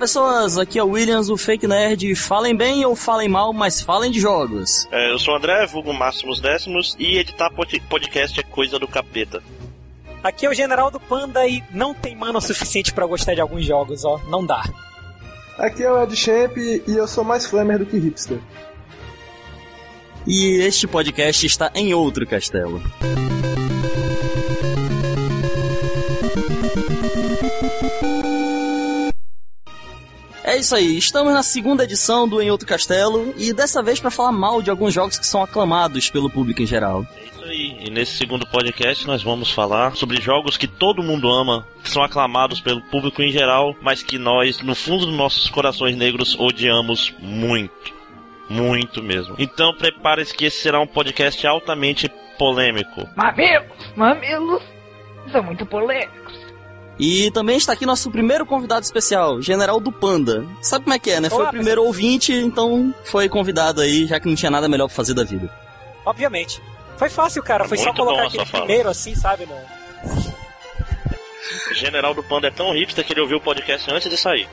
Pessoas, aqui é o Williams, o Fake Nerd. Falem bem ou falem mal, mas falem de jogos. É, eu sou o André, vulgo Máximos Décimos, e editar podcast é coisa do capeta. Aqui é o General do Panda e não tem mano suficiente para gostar de alguns jogos, ó, não dá. Aqui é o Ed Champ e eu sou mais flamer do que hipster. E este podcast está em outro castelo. É isso aí, estamos na segunda edição do Em Outro Castelo e dessa vez para falar mal de alguns jogos que são aclamados pelo público em geral. É isso aí, e nesse segundo podcast nós vamos falar sobre jogos que todo mundo ama, que são aclamados pelo público em geral, mas que nós, no fundo dos nossos corações negros, odiamos muito. Muito mesmo. Então prepare-se que esse será um podcast altamente polêmico. Mamilos! Mamilos! São muito polêmicos. E também está aqui nosso primeiro convidado especial, General do Panda. Sabe como é que é, né? Foi Olá, o primeiro ouvinte, então foi convidado aí, já que não tinha nada melhor pra fazer da vida. Obviamente. Foi fácil, cara. Foi só Muito colocar bom aquele essa fala. primeiro assim, sabe? No... O General do Panda é tão hipster que ele ouviu o podcast antes de sair.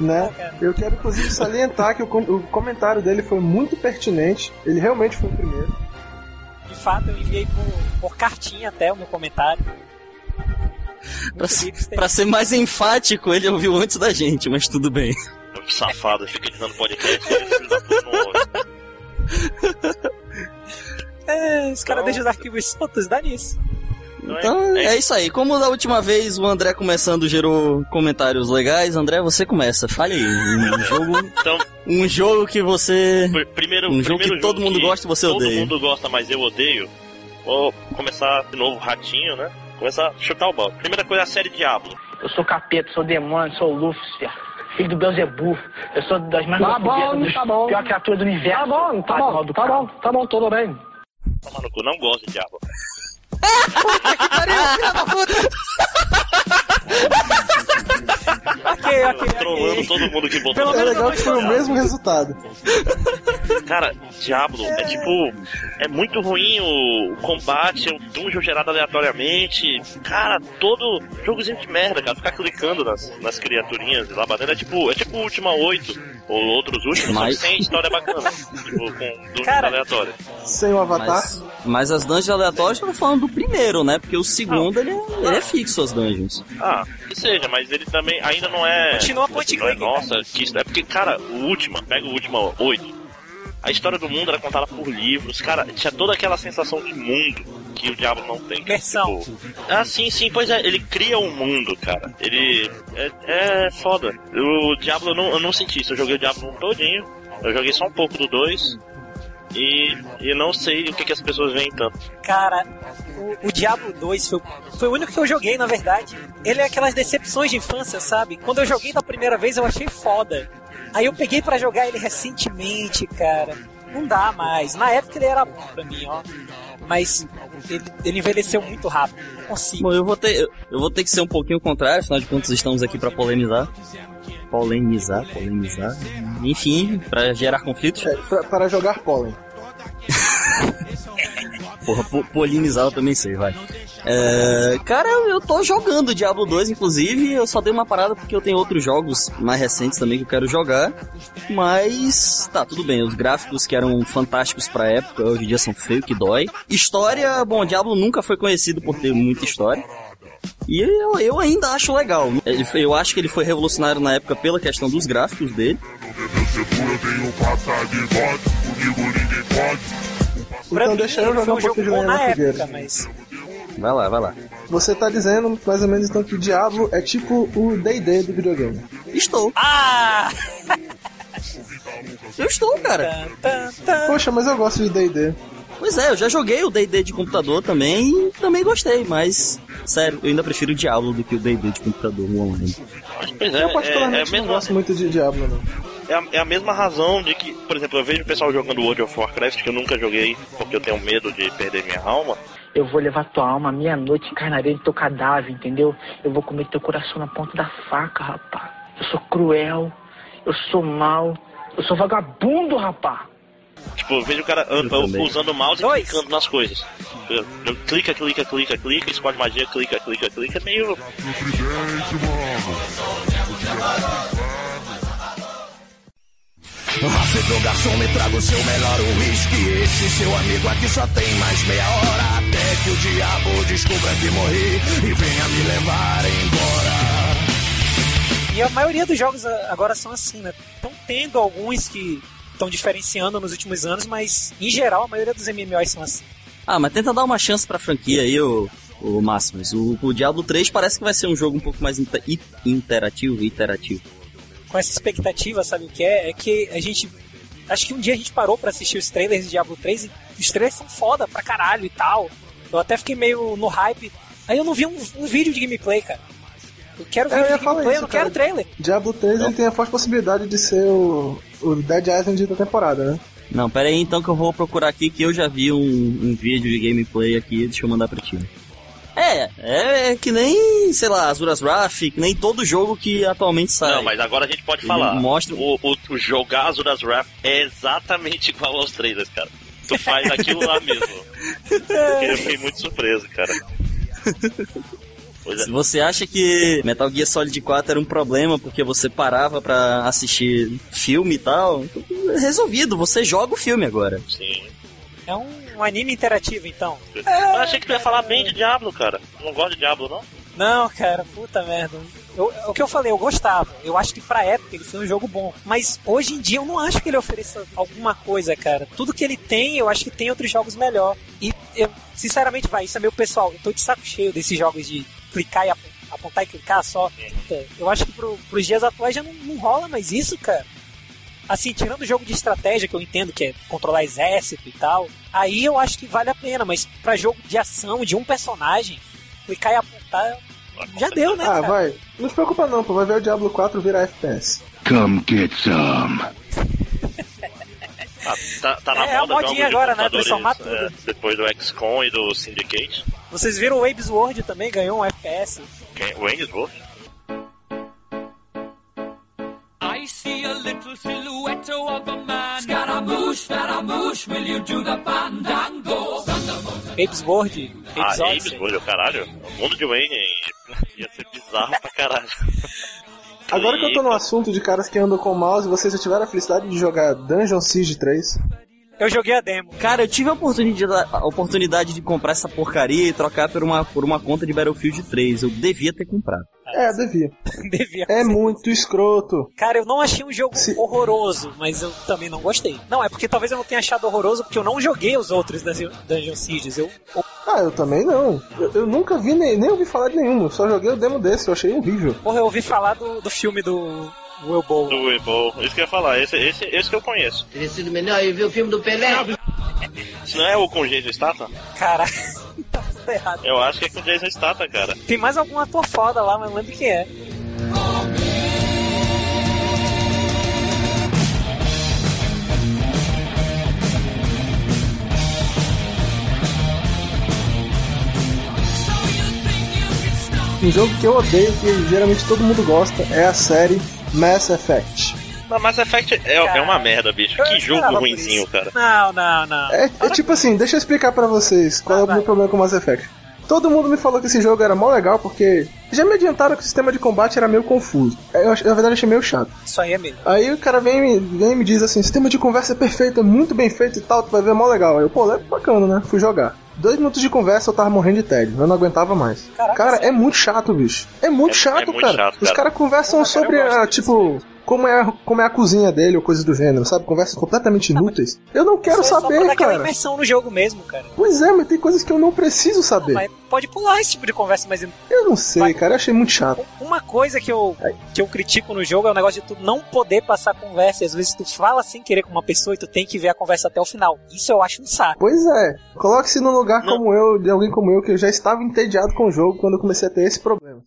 Né? Eu quero inclusive salientar que o, com- o comentário dele foi muito pertinente. Ele realmente foi o primeiro. De fato, eu enviei por, por cartinha até o meu comentário. Pra, pra ser mais enfático, ele ouviu antes da gente, mas tudo bem. Que safado, fica editando podcast. É, os caras Então- deixam os arquivos soltos, dá nisso. Então é isso aí. Como da última vez o André começando gerou comentários legais, André, você começa. Fale aí. Um jogo, Então, um jogo que você. pr- primeiro, Um jogo primeiro que todo mundo gosta e você todo odeia. mundo gosta, mas eu odeio. Vou começar de novo ratinho, né? Começar a chutar o balde. Primeira coisa, a série Diablo. Eu sou capeta, sou demônio, sou Lúcifer, filho do Beuzebu. Eu sou das mais Tá bom, dos tá bom. pior criatura do universo. Tá bom, tá bom, tá bom, tá bom, tudo bem. Toma no cu, não gosto de Diablo. Ok, ok, Trollando ok. todo mundo que botou. Pelo É menos legal eu que foi o mesmo resultado. Cara, Diablo é tipo. É muito ruim o, o combate, o dungeon gerado aleatoriamente. Cara, todo jogozinho de merda, cara. Ficar clicando nas, nas criaturinhas lá batendo é tipo. É tipo o Última 8 ou outros últimos, Mas- sem história bacana. tipo, com dungeons Cara, aleatórios. Sem o avatar. Mas, mas as dungeons aleatórias eu tô falando do primeiro, né? Porque o segundo ele é, ele é fixo as dungeons. Ah, que seja, mas ele também ainda não é. Continua point não é, click, Nossa, que isso. É porque, cara, o último, pega o último 8. A história do mundo era contada por livros, cara, tinha toda aquela sensação de mundo que o Diablo não tem. Imersão. Tipo, ah, sim, sim, pois é, ele cria um mundo, cara. Ele é, é foda. O Diablo eu não, eu não senti isso, eu joguei o Diablo 1 todinho, eu joguei só um pouco do 2. E, e não sei o que, que as pessoas veem tanto. Cara, o, o Diablo 2 foi, foi o único que eu joguei, na verdade. Ele é aquelas decepções de infância, sabe? Quando eu joguei da primeira vez, eu achei foda. Aí eu peguei pra jogar ele recentemente, cara. Não dá mais. Na época ele era bom pra mim, ó. Mas ele, ele envelheceu muito rápido. Não consigo. Bom, eu vou ter, eu- vou ter que ser um pouquinho contrário, afinal de contas estamos aqui pra polemizar. Polemizar, polemizar. Enfim, pra gerar conflitos. É, pra- para jogar pólen. Porra, po- polinizar eu também sei, vai. É, cara, eu, eu tô jogando Diablo 2, inclusive, eu só dei uma parada porque eu tenho outros jogos mais recentes também que eu quero jogar. Mas tá, tudo bem, os gráficos que eram fantásticos pra época, hoje em dia são feios que dói. História, bom, Diablo nunca foi conhecido por ter muita história. E eu, eu ainda acho legal. Eu acho que ele foi revolucionário na época pela questão dos gráficos dele. Então deixa eu jogar um jogo pouquinho de na fogueira. época, mas... Vai lá, vai lá. Você tá dizendo mais ou menos então que o Diablo é tipo o D&D do videogame. Estou, Ah! eu estou, cara. Poxa, mas eu gosto de D&D. Pois é, eu já joguei o D&D de computador também e também gostei, mas sério, eu ainda prefiro o Diablo do que o D&D de computador online. Pois é, Eu é, é, particularmente não gosto muito de Diablo, não. é, a, é a mesma razão de que, por exemplo, eu vejo o pessoal jogando World of Warcraft, que eu nunca joguei porque eu tenho medo de perder minha alma. Eu vou levar tua alma meia-noite, encarnarei no teu cadáver, entendeu? Eu vou comer teu coração na ponta da faca, rapá. Eu sou cruel, eu sou mau, eu sou vagabundo, rapá. Tipo, eu vejo o cara Eu usando o mouse Dois. e clicando nas coisas. Eu- eu- clica, clica, clica, clica, escolhe magia, clica, clica, clica. É meio. Rápido garçom, me traga o seu melhor whisky. Esse seu amigo aqui só tem mais meia hora. Até que o diabo descubra que morri e venha me levar embora. E a maioria dos jogos agora são assim, né? Estão tendo alguns que estão diferenciando nos últimos anos, mas em geral a maioria dos MMOs são assim. Ah, mas tenta dar uma chance pra franquia aí, o, o Máximos. O, o Diablo 3 parece que vai ser um jogo um pouco mais inter, interativo interativo. Com essa expectativa, sabe o que é? É que a gente. Acho que um dia a gente parou para assistir os trailers de Diablo 3 e os trailers são foda pra caralho e tal. Eu até fiquei meio no hype. Aí eu não vi um, um vídeo de gameplay, cara. Eu quero ver É, eu o gameplay, isso, eu não quero cara. trailer. Diablo 3 ele tem a forte possibilidade de ser o, o Dead Island da temporada, né? Não, pera aí então que eu vou procurar aqui que eu já vi um, um vídeo de gameplay aqui, deixa eu mandar pra ti. É, é que nem, sei lá, Azuras Wrath, que nem todo jogo que atualmente sai. Não, mas agora a gente pode Ele falar. mostra- O, o, o jogar Azuras Wrath é exatamente igual aos trailers, cara. Tu faz aquilo lá mesmo. Eu fiquei muito surpreso, cara. Pois é. Se você acha que Metal Gear Solid 4 era um problema porque você parava pra assistir filme e tal, então, resolvido, você joga o filme agora. Sim. É um, um anime interativo, então. Eu achei que tu ia falar bem de Diablo, cara. Tu não gosta de Diablo, não? Não, cara, puta merda. Eu- o que eu falei, eu gostava. Eu acho que pra época ele foi um jogo bom. Mas hoje em dia eu não acho que ele ofereça alguma coisa, cara. Tudo que ele tem, eu acho que tem outros jogos melhor. E eu, sinceramente, vai, isso é meu pessoal. Eu tô de saco cheio desses jogos de clicar e ap- apontar e clicar só. Puta, Eu acho que pro, pros dias atuais já não, não rola mais isso, cara. Assim, tirando o jogo de estratégia, que eu entendo que é controlar exército e tal, aí eu acho que vale a pena, mas pra jogo de ação, de um personagem, clicar e apontar, já deu, né, Ah, cara? vai. Não se preocupa não, pô. Vai ver o Diablo 4 virar FPS. Come get some. Tá, tá, tá na É, a moda modinha jogos de agora, né? Transformar tudo. é, depois do XCOM e do Syndicate. Vocês viram o Waves World também, ganhou um FPS. Quem? O Ainsworth? I see a little silhouette of a man. Scaramouche, Scaramouche, will you do the fandango? Waves World, Ah, Waves Ames, Odyssey. olha, caralho. O mundo de Wayne ia ser bizarro pra caralho. Agora que eu tô no assunto de caras que andam com mouse, vocês já tiveram a felicidade de jogar Dungeon Siege 3? Eu joguei a demo. Cara, eu tive a oportunidade, a oportunidade de comprar essa porcaria e trocar por uma, por uma conta de Battlefield 3. Eu devia ter comprado. É, devia. Devia É muito escroto. Cara, eu não achei um jogo Se- horroroso, mas eu também não gostei. Não, é porque talvez eu não tenha achado horroroso porque eu não joguei os outros Dungeon Dungeon Sieges. Eu, eu- Ah, eu também não. Eu, eu nunca vi, nem, nem ouvi falar de nenhum. Eu só joguei o demo desse, eu achei horrível. porra, eu ouvi falar do, do filme do Will Bowl. Do Weeble. Isso que eu ia falar, esse, esse, esse que eu conheço. Teria sido melhor ir ver o filme do Pelé. Se não é o com Jason Statham? Caraca, tá errado. Eu acho que é com Jason Statham, cara. Tem mais algum ator foda lá, mas não lembro quem é. Um jogo que eu odeio, que geralmente todo mundo gosta, é a série Mass Effect. Não, Mass Effect é, é uma merda, bicho. Eu Que jogo ruinzinho, isso. cara. Não, não, não. É, é tipo assim, deixa eu explicar pra vocês qual é o meu vai. problema com Mass Effect. Todo mundo me falou que esse jogo era mó legal porque já me adiantaram que o sistema de combate era meio confuso. Eu, ach- na verdade, achei meio chato. Isso aí é mesmo. Aí o cara vem, e me- vem e me diz assim: sistema de conversa é perfeito, é muito bem feito e tal, tu vai ver é mó legal. Aí eu, pô, é bacana, né? Fui jogar. Dois minutos de conversa eu tava morrendo de tédio, eu não aguentava mais. Caraca, cara, é muito chato, bicho. É muito É- chato, é muito cara. chato, Os cara. caras conversam cara, sobre, gosto ah, tipo, como é, como é a cozinha dele ou coisas do gênero, sabe? Conversas completamente inúteis. Eu não quero Isso é só pra saber, aquela cara. imersão no jogo mesmo, cara. Pois é, mas tem coisas que eu não preciso saber. Mas pode pular esse tipo de conversa, mas Eu não sei, cara, eu achei muito chato. uma coisa que eu, que eu critico no jogo é o negócio de tu não poder passar conversa. E às vezes tu fala sem querer com uma pessoa e tu tem que ver a conversa até o final. Isso eu acho um saco. Pois é, coloque-se num lugar Não. como eu, de alguém como eu, que eu já estava entediado com o jogo quando eu comecei a ter esse problema.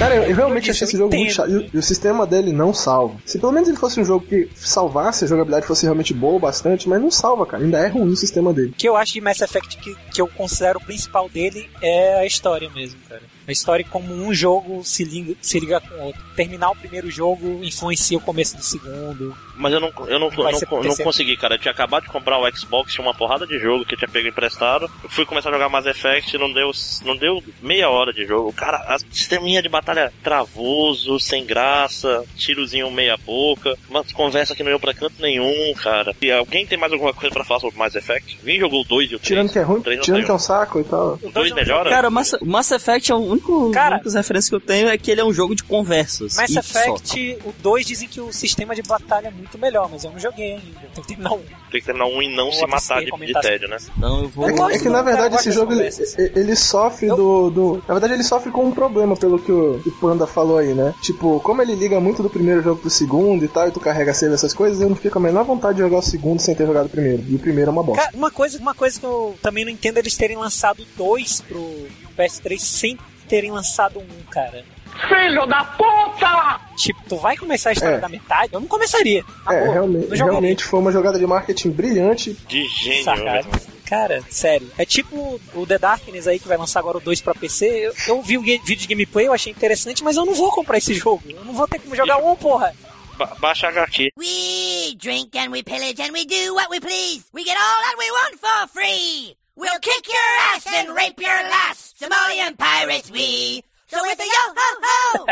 Cara, eu, eu realmente disse, achei esse eu jogo muito chato. E, o- sistema dele não salva. Se pelo menos ele fosse um jogo que salvasse, a jogabilidade fosse realmente boa bastante, mas não salva, cara. Ainda é ruim o sistema dele. O que eu acho de Mass Effect que, que eu considero o principal dele é a história mesmo, cara. A história como um jogo se liga, se liga com o outro. Terminar o primeiro jogo influencia o começo do segundo. Mas eu não, eu não, eu não, não consegui, cara. Eu tinha acabado de comprar o Xbox, tinha uma porrada de jogo que eu tinha pego emprestado. Eu fui começar a jogar Mass Effect não deu, não deu meia hora de jogo. Cara, a sisteminha de batalha travoso, sem graça, tirozinho meia boca, uma conversa que não ia pra canto nenhum, cara. E alguém tem mais alguma coisa pra falar sobre Mass Effect? Quem jogou o 2 e o 3? Tirando que é ruim, O três tirando saiu. que é um saco e tal. O 2 melhora? Cara, Mass, Mass Effect é o único, Cara- a única referência que eu tenho é que ele é um jogo de conversas. Mass Effect, o 2 dizem que o sistema de batalha é muito melhor, mas eu não joguei ainda. Eu tenho que terminar um. Tem que terminar um e não Vou se matar de, de tédio, né? Então eu vou. É que, é que, na verdade eu esse jogo ele, ele sofre Eu- do, do. Na verdade ele sofre com um problema, pelo que o, o Panda falou aí, né? Tipo, como ele liga muito do primeiro jogo pro segundo e tal, e tu carrega save essas coisas, eu não fico com a menor vontade de jogar o segundo sem ter jogado o primeiro. E o primeiro é uma bosta. Cara, uma coisa, uma coisa que eu também não entendo é eles terem lançado dois pro PS3 sem terem lançado um, cara. Filho da puta! Tipo, tu vai começar a história É. da metade? Eu não começaria. É, Amor, realmente, realmente foi uma jogada de marketing brilhante. De gênio. Né? Cara, sério. É tipo o The Darkness aí que vai lançar agora o 2 pra PC. Eu, eu vi o vídeo de gameplay, eu achei interessante, mas eu não vou comprar esse jogo. Eu não vou ter como jogar um, porra. Ba baixa HQ. We drink and we pillage and we do what we please. We get all that we want for free. We'll kick your ass and rape your lass. Somalian pirates we. So with the yo ho ho.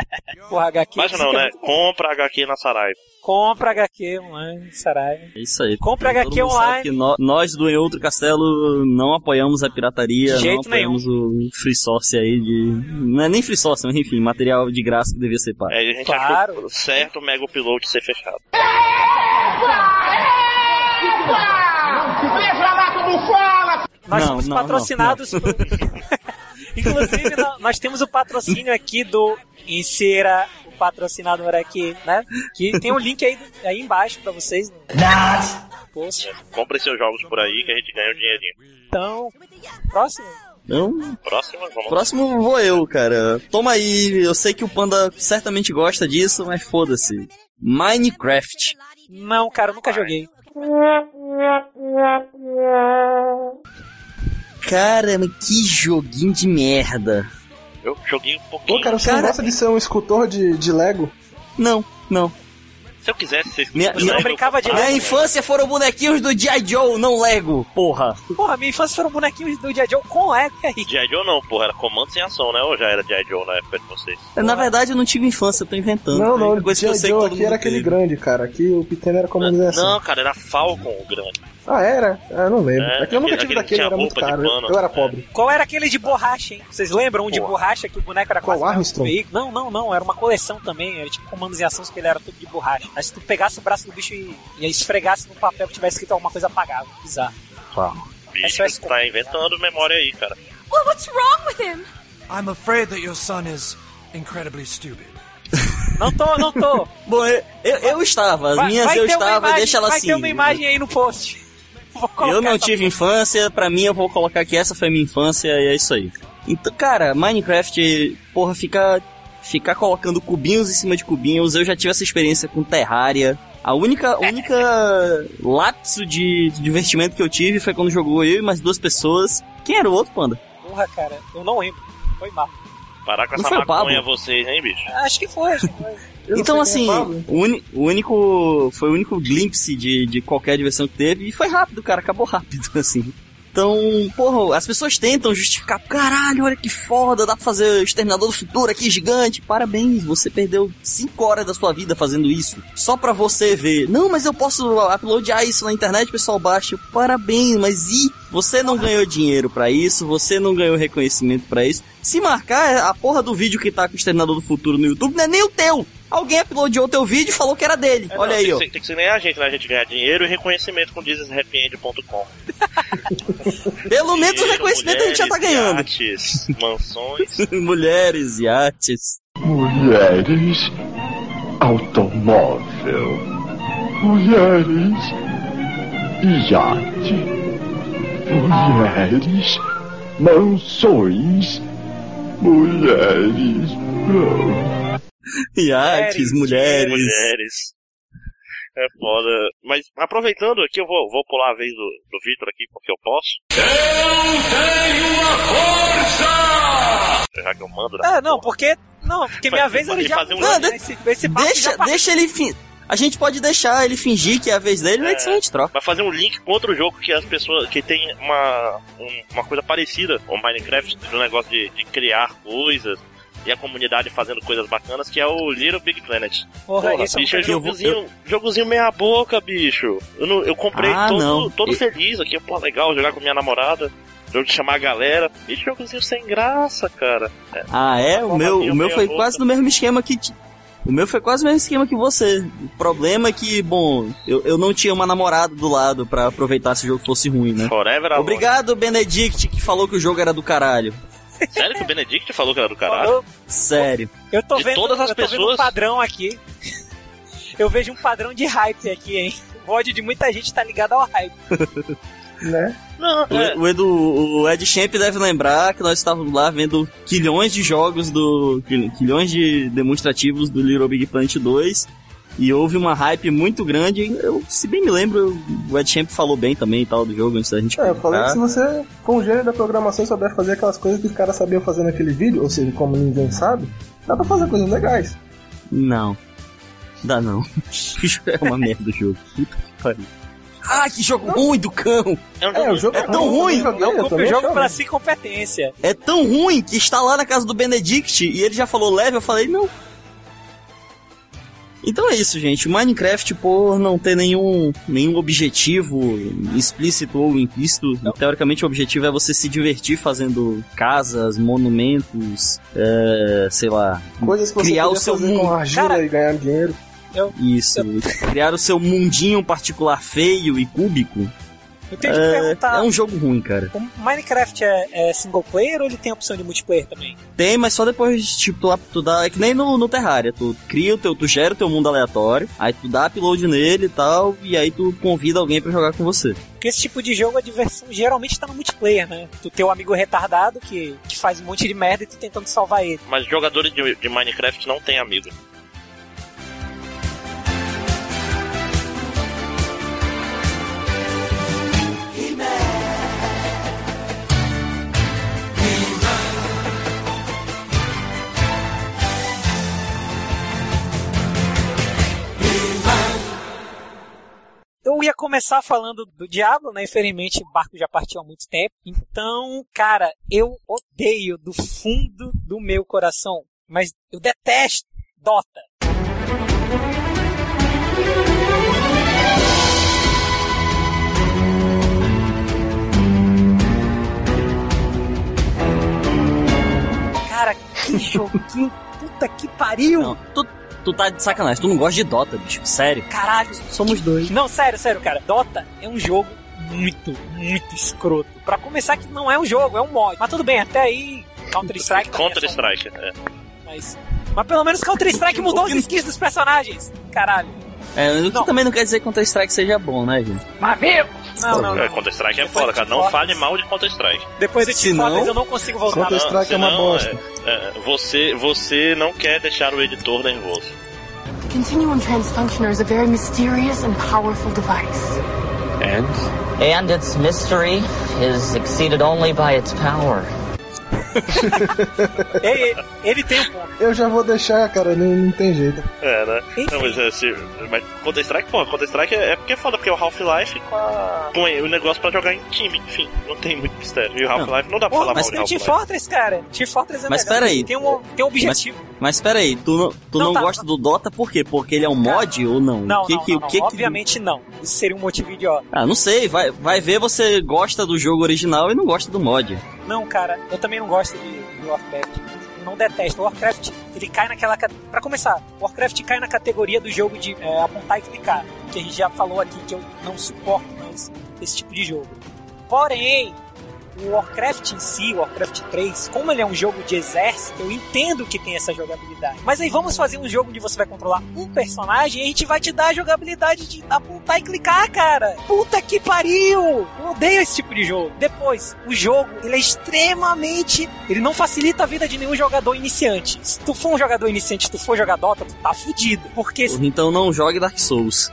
Porra, HQ. Baixa não, né? Compra HQ na Saraiva. Compra HQ online, Saraiva. É isso aí. Compre Todo HQ online. que nó- nós do Em Outro Castelo não apoiamos a pirataria, De jeito não apoiamos o free source aí de. Não é nem free source, mas enfim, material de graça que devia ser pago. É, a gente Claro. achou certo o Mega Upload ser fechado. Nós Não, somos não, patrocinados por... Inclusive, nó- nós temos o patrocínio aqui do Insira, o patrocinador aqui, né? Que tem um link aí, aí embaixo pra vocês. Post. Compre seus jogos por aí que a gente ganha um dinheirinho. Então, próximo. Então, Próxima, vamos. próximo vou eu, cara. Toma aí, eu sei que o Panda certamente gosta disso, mas foda-se. Minecraft. Não, cara, eu nunca joguei. Cara, que joguinho de merda. Eu joguei um pouquinho. Pô, cara, você não Cara- gosta de ser um escultor de, de Lego? Não, não. Se eu quisesse ser Minha- Lego, minha- não brincava de eu- Minha Lego. infância foram bonequinhos do G.I. Joe, não Lego, porra. Porra, minha infância foram bonequinhos do Dia Joe com Lego e aí. G.I. Joe não, porra, era comando sem ação, né? Ou já era G.I. Joe na época de vocês? Na verdade, eu não tive infância, eu tô inventando. Não, a não, eu G.I. Joe aqui era aquele teve. grande, cara. Aqui o pequeno era como dizer assim. Não, cara, era Falcon o grande. Ah, era? Ah, não lembro. É, É, que eu nunca tive daquele, era muito caro. pano. eu era É. pobre. Qual era aquele de borracha, hein? Vocês lembram um de Porra. borracha que o boneco era Qual, quase um Armstrong? veículo? Não, não, não. Era uma coleção também. Era tipo comandos e ações que ele era tudo de borracha. Aí se tu pegasse o braço do bicho e, e esfregasse no papel que tivesse escrito alguma coisa apagava. Bizarro. Bicho, é você tá inventando memória aí, cara. Well, what's wrong with him? I'm afraid that your son is incredibly stupid. Não tô, não tô. Bom, eu, eu, eu estava, as Vai- minhas vai eu estava, imagem- deixa ela vai assim. ter uma imagem aí no post. Eu não tive infância, pra mim eu vou colocar que essa foi minha infância e é isso aí. Então, cara, Minecraft, porra, ficar ficar colocando cubinhos em cima de cubinhos, eu já tive essa experiência com Terraria. A única, única lapso de, de divertimento que eu tive foi quando jogou eu e mais duas pessoas. Quem era o outro, Panda? Porra, cara, eu não lembro. Foi mal. Parar com Não essa foi o Pablo? maconha vocês, hein, bicho? Acho que foi, acho que foi. Então, é assim, o, o único. Foi o único glimpse de, de qualquer diversão que teve e foi rápido, cara, acabou rápido, assim. Então, porra, as pessoas tentam justificar, caralho, olha que foda, dá pra fazer o Exterminador do Futuro aqui gigante. Parabéns, você perdeu 5 horas da sua vida fazendo isso. Só pra você ver. Não, mas eu posso uploadar isso na internet, o pessoal baixa. Parabéns, mas e? Você não ganhou dinheiro pra isso, você não ganhou reconhecimento pra isso. Se marcar a porra do vídeo que tá com o Exterminador do Futuro no YouTube, não é nem o teu. Alguém uploadou o teu vídeo e falou que era dele. É, Olha não, aí, tem ó. Que ser, tem que ser nem a gente, né? A gente ganhar dinheiro e reconhecimento com dizeshappyend.com. Pelo menos o reconhecimento a gente já tá ganhando. Iates, mansões. Mulheres, iates. Mulheres, automóvel, mulheres, iate, mulheres, mansões, mulheres. Iates, mulheres. Mulheres. É foda. Mas aproveitando aqui, eu vou, vou pular a vez do, do Vitor aqui, porque eu posso. já que eu mando. É, não, porque. Não, porque minha vez fazer Diablo um 2, link. né? Esse, esse Deixa, já deixa ele fin... A gente pode deixar ele fingir que é a vez dele, mas que a gente troca. Vai fazer um link com outro jogo que as pessoas. que tem uma, um- uma coisa parecida com o Minecraft, do negócio de, de criar coisas e a comunidade fazendo coisas bacanas, que é o Little Big Planet. Porra, Porra, é um bicho, é eu vou- jogozinho, jogozinho meia boca, bicho. Eu, não- eu comprei Ah, todo, não. todo E- feliz aqui, pô, legal, jogar com minha namorada. Jogo de chamar a galera. E jogozinho sem graça, cara. Ah, é? O meu, o meu foi quase no mesmo esquema que. O meu foi quase o mesmo esquema que você. O problema é que, bom, eu, eu não tinha uma namorada do lado pra aproveitar se o jogo fosse ruim, né? Forever. Obrigado, Benedict, que falou que o jogo era do caralho. Sério que o Benedict falou que era do caralho? Sério. Eu tô De vendo, todas as eu tô vendo um pessoas- padrão aqui. Eu vejo um padrão de hype aqui, hein? O ódio de muita gente tá ligado ao hype. Né? Não, é, O, o Edu, o Ed Champ deve lembrar que nós estávamos lá vendo quilhões de jogos do. quil- quilhões de demonstrativos do Little Big Planet 2. E houve uma hype muito grande. Eu, se bem me lembro, o Ed Champ falou bem também e tal do jogo antes da gente É, eu falei que se você, com o gênio da programação, souber fazer aquelas coisas que os caras sabiam fazer naquele vídeo, ou seja, como ninguém sabe, dá pra fazer coisas legais. Não. Dá não. é uma merda o jogo. Puta que pariu. Ah, que jogo ruim do cão! é um É, o jogo é tão ruim. joguei, Não compre o jogo achava. pra si competência. É tão ruim que está lá na casa do Benedict e ele já falou leve, eu falei não. Então é isso, gente. O Minecraft, por não ter nenhum, nenhum objetivo explícito ou implícito, teoricamente o objetivo é você se divertir fazendo casas, monumentos, é, sei lá, Coisas que você criar o seu fazer mundo. com argila Cara, e ganhar dinheiro. Isso, criar o seu mundinho particular feio e cúbico. Eu tenho que É, perguntar: é um jogo ruim, cara. o Minecraft é, é single player ou ele tem opção de multiplayer também? Tem, mas só depois, tipo, tu, tu dá. É que nem no, no Terraria. Tu cria o teu. Tu gera o teu mundo aleatório, aí tu dá upload nele e tal, e aí tu convida alguém pra jogar com você. Porque esse tipo de jogo, a diversão geralmente tá no multiplayer, né? Tu tem um amigo retardado que, que faz um monte de merda e tu tentando salvar ele. Mas jogadores de, de Minecraft não têm amigos. Ia começar falando do Diablo, né? Infelizmente o barco já partiu há muito tempo. Então, cara, eu odeio do fundo do meu coração. Mas eu detesto Dota. Cara, que joguinho, puta que pariu! Não, tu, tu tá de sacanagem, tu não gosta de Dota, bicho. Sério. Caralho, Somos dois. Não, sério, sério, cara. Dota é um jogo muito, muito escroto. Pra começar, que não é um jogo, é um mod. Mas tudo bem, até aí, Counter-Strike. é Counter só um- Strike. É. Mas, mas pelo menos Counter-Strike mudou os skins dos personagens. Caralho. É, o que Não. também não quer dizer que Counter Strike seja bom, né, gente? Não, não, É, não. Counter Strike é Depois foda, de cara. Não Fortnite. fale mal de Counter Strike. Depois do Se Team Fortress não- eu não consigo voltar. Counter- Strike é uma bosta. você, você não quer deixar o editor nervoso. Continuum transfunctioner is a very mysterious and powerful device. And its mystery is exceeded only by its power. Ele, ele tem um ponto. Eu já vou deixar, cara, não, não tem jeito. É, né? Enfim. Não, mas, se, mas Counter Strike, pô, Counter Strike é, é porque é foda, porque é o Half-Life com, a- com o negócio pra jogar em time, enfim, não tem muito mistério. E o Half-Life não dá pra Pô, falar mas mal de tem o Team. Fortress, cara. Team Fortress é Mas legal. peraí. Tem um, tem um objetivo. Mas pera aí, tu não, tu Não, não, tá. gosta do Dota por quê? Porque ele é um mod ou não? Não, O que não, que, não, que que- Obviamente não. Isso seria um motivo idiota. Ah, não sei, vai, vai ver você gosta do jogo original e não gosta do mod. Não, cara, eu também não gosto de, Warcraft. Eu não detesto. Warcraft, ele cai naquela. Pra começar, Warcraft cai na categoria do jogo de é, apontar e clicar. Que a gente já falou aqui que eu não suporto mais esse tipo de jogo. Porém, o Warcraft em si, o Warcraft 3, como ele é um jogo de exército, eu entendo que tem essa jogabilidade. Mas aí vamos fazer um jogo onde você vai controlar um personagem e a gente vai te dar a jogabilidade de apontar e clicar, cara. Puta que pariu! Eu odeio esse tipo de jogo. Depois, o jogo, ele é extremamente... Ele não facilita a vida de nenhum jogador iniciante. Se tu for um jogador iniciante, se tu for jogar Dota, tu tá fudido. Porque... Então não jogue Dark Souls.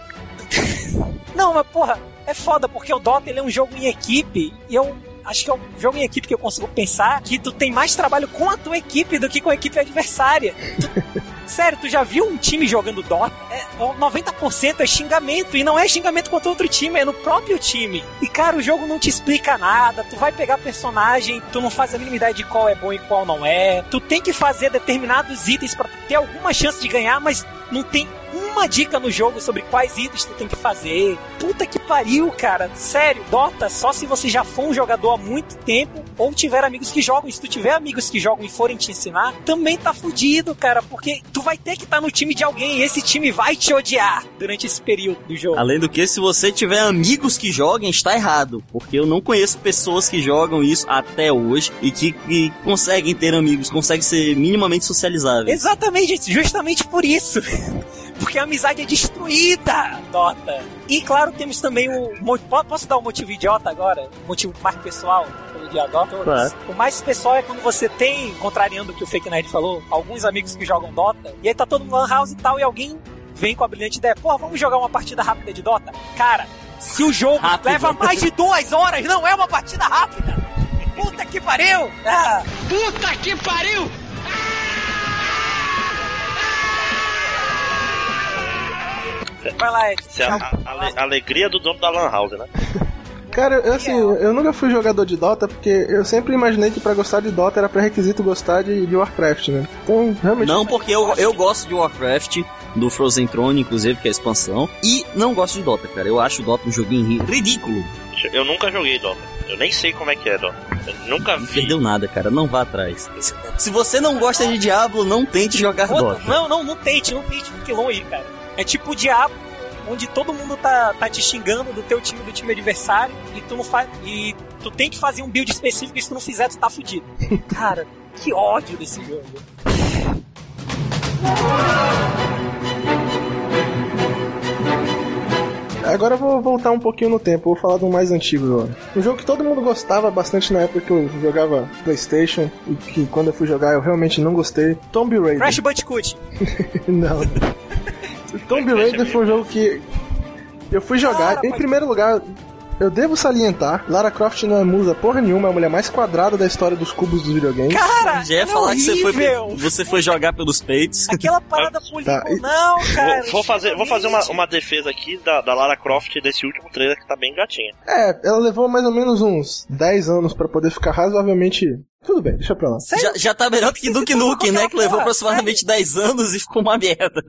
Não, mas porra, é foda, porque o Dota ele é um jogo em equipe e eu acho que é o jogo em equipe que eu consigo pensar que tu tem mais trabalho com a tua equipe do que com a equipe adversária. Tu- Sério, tu já viu um time jogando Dota? É, 90% é xingamento, e não é xingamento contra outro time, é no próprio time. E cara, o jogo não te explica nada, tu vai pegar personagem, tu não faz a mínima ideia de qual é bom e qual não é. Tu tem que fazer determinados itens pra ter alguma chance de ganhar, mas não tem uma dica no jogo sobre quais itens tu tem que fazer. Puta que pariu, cara. Sério, Dota, só se você já for um jogador há muito tempo ou tiver amigos que jogam. Se tu tiver amigos que jogam e forem te ensinar, também tá fudido, cara, porque tu vai ter que estar no time de alguém e esse time vai te odiar durante esse período do jogo. Além do que, se você tiver amigos que joguem, está errado. Porque eu não conheço pessoas que jogam isso até hoje e que, que conseguem ter amigos, conseguem ser minimamente socializáveis. Exatamente, justamente por isso. Porque a amizade é destruída, Dota. E claro, temos também o. Posso dar um motivo idiota agora? Um motivo mais pessoal pelo dia Dota? Claro. O mais pessoal é quando você tem, contrariando o que o Fake Nerd falou, alguns amigos que jogam Dota, e aí tá todo mundo no Lan House e tal, e alguém vem com a brilhante ideia: pô, vamos jogar uma partida rápida de Dota? Cara, se o jogo Rápido. leva mais de duas horas, não é uma partida rápida! Puta que pariu! Ah. Puta que pariu! Vai lá, Ed. Isso é a, a- a alegria do dono da Lan House, né? Cara, eu, assim, eu nunca fui jogador de Dota porque eu sempre imaginei que pra gostar de Dota era pré-requisito gostar de, de Warcraft, né? Então, realmente. Não, porque eu, eu gosto de Warcraft, do Frozen Throne, inclusive, que é a expansão, e não gosto de Dota, cara. Eu acho o Dota um joguinho ri- ridículo. Eu nunca joguei Dota. Eu nem sei como é que é Dota. Eu nunca Não vi. perdeu nada, cara. Não vá atrás. Se você não gosta de Diablo, não tente jogar Dota. Não, não, não tente, não tente, fique longe, cara. É tipo o diabo, onde todo mundo tá, tá te xingando do teu time do time adversário e tu não faz. E tu tem que fazer um build específico e se tu não fizer, tu tá fudido. Cara, que ódio desse jogo. Agora eu vou voltar um pouquinho no tempo, vou falar do mais antigo agora. Um jogo que todo mundo gostava bastante na época que eu jogava Playstation e que quando eu fui jogar eu realmente não gostei. Tomb Raider. Crash Bandicoot. não. Tomb Raider foi um jogo que eu fui jogar. em primeiro lugar, eu devo salientar, Lara Croft não é musa porra nenhuma, é a mulher mais quadrada da história dos cubos dos videogames. Cara, Já ia é falar que você foi, você foi jogar pelos peitos. Aquela parada poligonal, cara. Vou, vou fazer, vou fazer uma, uma defesa aqui da, da Lara Croft desse último trailer que tá bem gatinha. É, ela levou mais ou menos uns 10 anos pra poder ficar razoavelmente. Tudo bem, deixa pra lá. Já, já tá melhor do que Duke Nukem, né? Que levou aproximadamente 10 anos e ficou uma merda.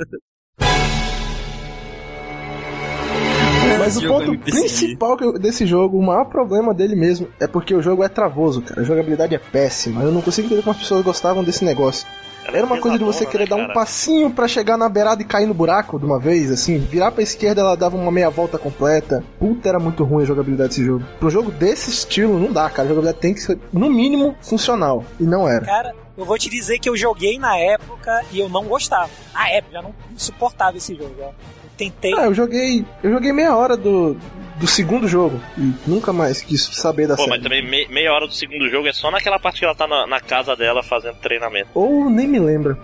Mas o ponto principal eu- desse jogo, o maior problema dele mesmo, é porque o jogo é travoso, cara. A jogabilidade é péssima. Eu não consigo entender como as pessoas gostavam desse negócio. Era uma coisa de você querer né, dar um passinho pra chegar na beirada e cair no buraco de uma vez, assim. Virar pra esquerda ela dava uma meia volta completa. Puta, era muito ruim a jogabilidade desse jogo. Pro jogo desse estilo, não dá, cara. A jogabilidade tem que ser, no mínimo, funcional. E não era. Cara, eu vou te dizer que eu joguei na época e eu não gostava. Na época, já não suportava esse jogo. ó. Eu tentei. Ah, eu joguei. Eu joguei meia hora do, do segundo jogo. E nunca mais quis saber da Pô, série. mas também me- meia hora do segundo jogo é só naquela parte que ela tá na, na casa dela fazendo treinamento. Ou nem me lembra.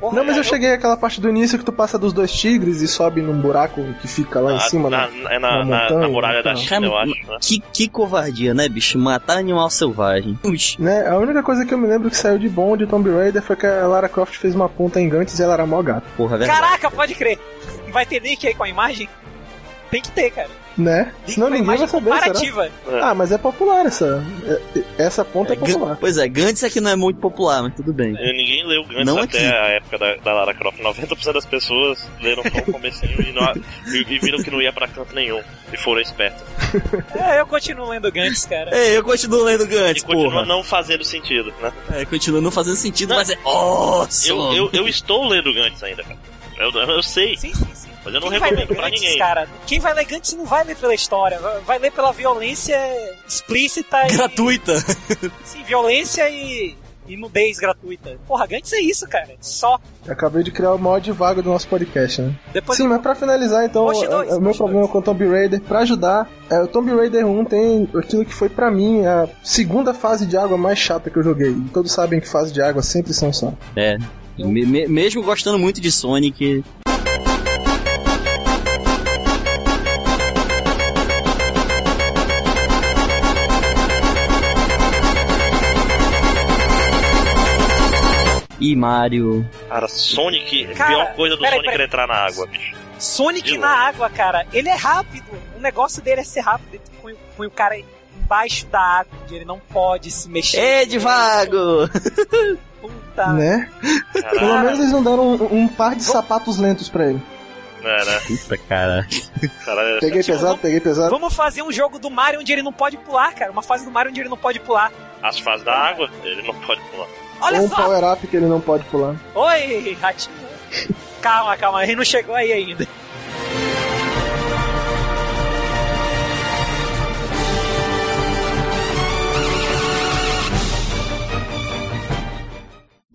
Porra, não, mas eu eu- cheguei àquela parte do início que tu passa dos dois tigres e sobe num buraco que fica lá em Ah, cima. na- na, é na- na- montanha, na muralha da. China, eu acho, né? Que, que covardia, né, bicho? Matar animal selvagem. Né, a única coisa que eu me lembro que saiu de bom de Tomb Raider foi que a Lara Croft fez uma ponta em Gantz e ela era mó gata. Porra, verdade. Caraca, pode crer. Vai ter link aí com a imagem? Tem que ter, cara. Né? Link Senão ninguém vai saber, comparativa. será? Ah, mas é popular essa. é- Essa ponta é, Gan- popular. Pois é, Gantz aqui não é muito popular, mas tudo bem. E Ninguém leu Gantz Não até aqui. a época da, da Lara Croft. 90% das pessoas leram só o comecinho e, não- e- e viram que não ia pra canto nenhum. E foram espertos. É, eu continuo lendo Gantz, cara. Ei, eu continuo lendo E Gantz, continua porra. não fazendo sentido, né? É, continua não fazendo sentido, mas é awesome. Eu, eu, eu estou lendo Gantz ainda, cara. Eu, eu sei. Sim, sim, sim. Mas eu não Quem vai ler recomendo pra Gantz, ninguém. cara? Quem vai ler Gantz não vai ler pela história, vai- ler pela violência explícita e... Gratuita. Sim, violência e... E nudez gratuita. Porra, Gantz é isso, cara. Só. Eu acabei de criar o mod vago do nosso podcast, né? Depois Sim, mas pra finalizar, então, é- dois, é o meu problema com o Tomb Raider, pra ajudar, é, o Tomb Raider 1 tem aquilo que foi pra mim a segunda fase de água mais chata que eu joguei. E todos sabem que fase de água sempre são só. É. Me, me, mesmo gostando muito de Sonic, e Mario. Cara, Sonic é a pior coisa do peraí, Sonic peraí. entrar na água, bicho. Sonic na água, cara, ele é rápido. O negócio dele é ser rápido. Ele põe, põe o cara embaixo da água, ele não pode se mexer. É de vago! Puta. Né? Pelo Caralho, menos eles não deram um, um par de sapatos lentos pra ele. né, né? Puta, cara. Cara, Peguei pesado, peguei pesado. Vamos fazer um jogo do Mario onde ele não pode pular, cara. Uma fase do Mario onde ele não pode pular. as fases da água, ele não pode pular. Olha Ou um só! power-up que ele não pode pular. Oi, ratinho. calma, calma, ele não chegou aí ainda.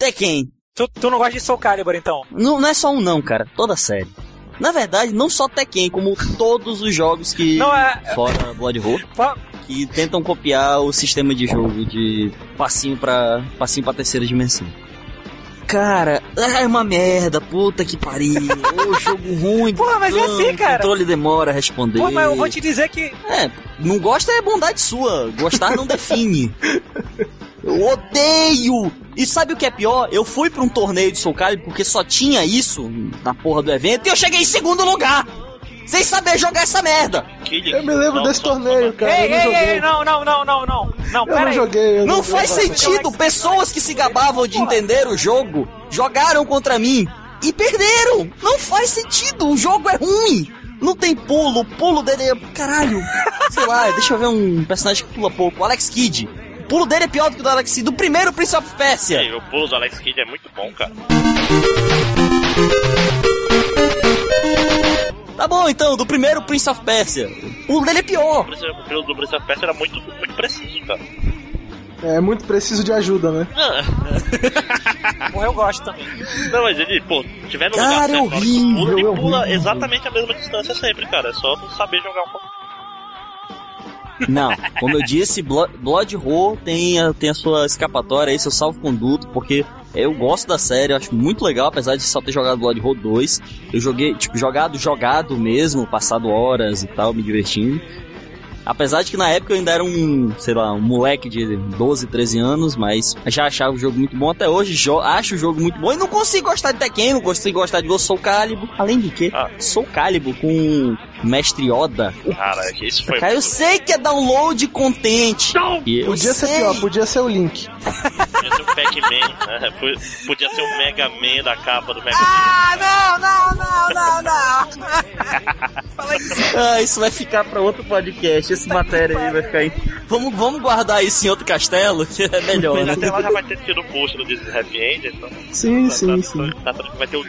Tekken. Tu, tu não gosta de Soul Calibur, então? Não, não é só um não, cara. Toda série. Na verdade, não só Tekken, como todos os jogos que. Não é- Fora Blood Roar, que tentam copiar o sistema de jogo de passinho pra, passinho pra terceira dimensão. Cara, é uma merda, puta que pariu. Ô, jogo ruim. Porra, mas é assim, cara. O controle demora a responder. Pô, mas eu vou te dizer que. É, não gosta é bondade sua. Gostar não define. Eu odeio! E sabe o que é pior? Eu fui pra um torneio de Soul Calibur porque só tinha isso na porra do evento e eu cheguei em segundo lugar! Sem saber jogar essa merda! Eu me lembro desse torneio, cara. ei, eu não ei, joguei. ei, não, não, não, não, não. Não, Eu pera não aí. joguei. Eu Não não faz sentido! Pessoas que se gabavam de entender o jogo jogaram contra mim e perderam! Não faz sentido! O jogo é ruim! Não tem pulo, o pulo dele é. Caralho! Sei lá, deixa eu ver um personagem que pula pouco. Alex Kidd. O pulo dele é pior do que o do Alex Kidd, do primeiro Prince of Persia. aí, o pulo do Alex Kidd é muito bom, cara. Tá bom então, do primeiro Prince of Persia. O pulo dele é pior. O pulo do Prince of Persia era muito, muito preciso, cara. É muito preciso de ajuda, né? Porra, eu gosto também. Não, mas ele, pô, tiver no Cara, lugar é certo, hora que pula, ele horrível, é pula horrível. exatamente a mesma distância sempre, cara. É só saber jogar um pouco. Não, como eu disse, Blo- Blood Roar tem a, tem a sua escapatória aí, seu salvo-conduto, porque eu gosto da série, eu acho muito legal, apesar de só ter jogado Blood Roar 2. Eu joguei, tipo, jogado, jogado mesmo, passado horas e tal, me divertindo. Apesar de que na época eu ainda era um, sei lá, um moleque de 12, 13 anos, mas já achava o jogo muito bom. Até hoje acho o jogo muito bom e não consigo gostar de Tekken, não consigo gostar de Soul Calibur. Além de que, Ah. Soul Calibur com Mestre Yoda. Cara, que isso foi. Cara, eu sei que é download contente. Eu Podia ser sei. pior, podia ser o Link. Podia ser o Pac-Man, né? Podia ser o Mega Man da capa do Mega Man. Ah, não, não, não, não, não. Fala isso. Ah, isso vai ficar pra outro podcast. Essa matéria aí vai ficar. Em... Vamos, vamos guardar isso em outro castelo, que é melhor, Mas né? até lá já vai ter tido o post do is Happy End, então. Sim, tá- sim, tá- sim. Tá, tá, vai ter o.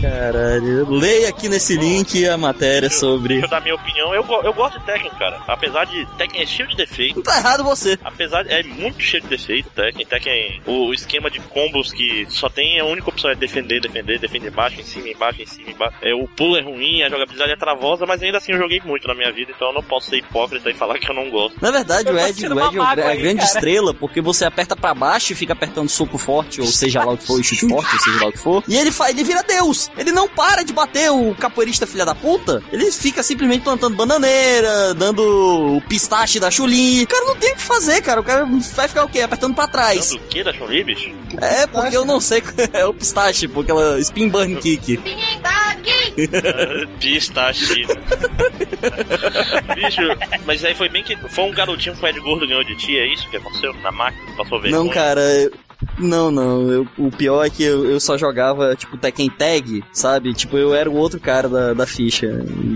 Caralho. Leia aqui nesse link a matéria sobre. Deixa eu dar minha opinião. Eu, eu gosto de Tekken, cara. Apesar de Tekken é cheio de defeito. Tá errado você. Apesar de. É muito cheio de defeito, Tekken. Tekken, o, o esquema de combos que só tem a única opção é defender, defender, defender embaixo, em cima, embaixo, em cima, embaixo. É, o pulo é ruim, a jogabilidade é travosa, mas ainda assim eu joguei muito na minha vida, então eu não posso ser hipócrita e falar que eu não gosto. Na verdade, Eu o Ed, o Ed é é a aí, grande cara. estrela, porque você aperta pra baixo e fica apertando soco forte, ou seja lá o que for, chute forte, ou seja lá o que for. E ele, fa- ele vira Deus. Ele não para de bater o capoeirista filha da puta. Ele fica simplesmente plantando bananeira, dando o pistache da Chulin. O cara não tem o que fazer, cara. O cara vai ficar o quê? Apertando pra trás. Tanto o que da Chun-Li, bicho? É, porque eu não sei. É o pistache, porque ela spin burn kick. Pistache. bicho, mas aí foi bem que. Foi um garotinho com pé de gordo ganhou de ti, é isso que aconteceu? Na máquina, passou vergonha. Não, cara. Não, não. eu- o pior é que eu, eu só jogava, tipo, Tekken Tag, sabe? Tipo, eu era o outro cara da, da ficha.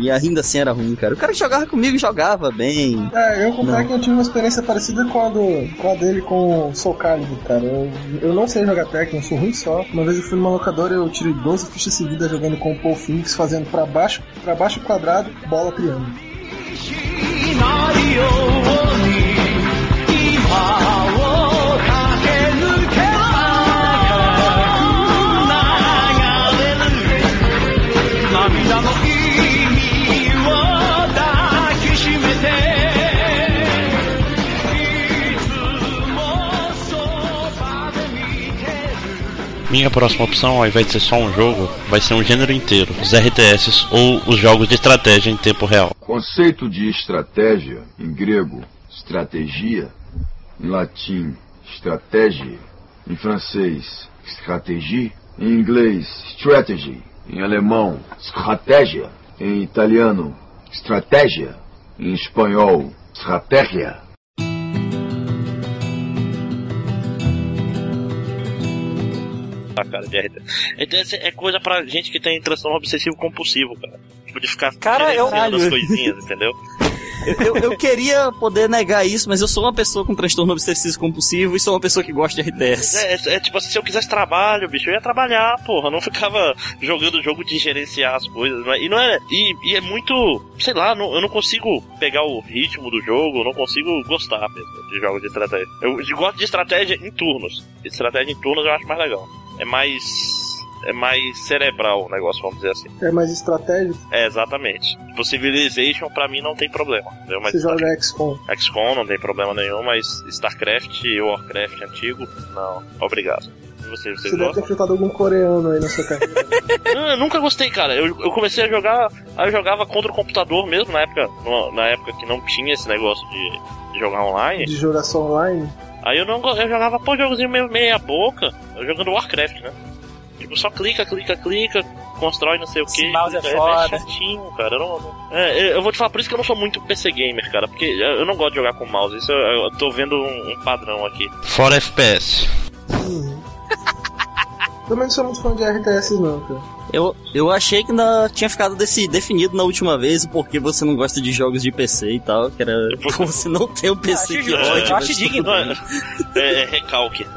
E ainda assim era ruim, cara. O cara que jogava comigo jogava bem. É, eu com. Tekken eu tive uma experiência parecida com a, do, com a dele com o Soul Calibur, cara. Eu, eu não sei jogar Tekken, eu sou ruim só. Uma vez eu fui numa locadora e eu tirei 12 fichas seguidas jogando com o Paul Phoenix, fazendo pra baixo, pra baixo quadrado, bola triângulo. Minha próxima opção, ao invés de ser só um jogo, vai ser um gênero inteiro: os RTS ou os jogos de estratégia em tempo real. Conceito de estratégia, em grego, estratégia, em latim, estratégia, Em francês, stratégie. Em inglês, strategy. Em alemão, estratégia. Em italiano, estratégia. Em espanhol, estratégia. Cara, de RT. RTS é coisa pra gente que tem transtorno obsessivo compulsivo, cara. Tipo, de ficar Cara, eu- gerenciando as coisinhas, entendeu? Eu, eu- eu queria poder negar isso, mas eu sou uma pessoa com transtorno obsessivo compulsivo e sou uma pessoa que gosta de RTS. É, é, é tipo assim, se eu quisesse trabalho, bicho, eu ia trabalhar, porra. Eu não ficava jogando jogo de gerenciar as coisas. Né? E não é. E, e é muito. Sei lá, não- eu não consigo pegar o ritmo do jogo, eu não consigo gostar mesmo de jogos de estratégia. Eu gosto de estratégia em turnos. Estratégia em turnos eu acho mais legal. É mais. É mais cerebral o negócio, vamos dizer assim. É mais estratégico. É, exatamente. Tipo, Civilization pra mim não tem problema. Entendeu? Mas Você joga XCOM. XCOM não tem problema nenhum, mas StarCraft e Warcraft antigo, não. Obrigado. E você, você Você deve ter enfrentado algum coreano aí na sua carreira. Não, eu nunca gostei, cara. Eu, eu comecei a jogar. Aí eu jogava contra o computador mesmo na época. Na época que não tinha esse negócio de, de jogar online. de jogar só online. Aí eu não eu jogava, pô, jogozinho meio meia boca. Eu jogando Warcraft, né? Tipo, só clica, clica, clica, constrói não sei o que. Mouse é foda. chatinho, cara. Eu, não, é, eu vou te falar, por isso que eu não sou muito PC gamer, cara. Porque eu eu não gosto de jogar com mouse. Isso eu, eu tô vendo um, um padrão aqui. Fora FPS. Também não sou muito fã de RTS não, cara. Eu, eu achei que ainda tinha ficado desse, definido na última vez o porquê você não gosta de jogos de PC e tal, que era como você não tem o PC que justo, rode. eu acho tudo digno. bem. É, é recalque.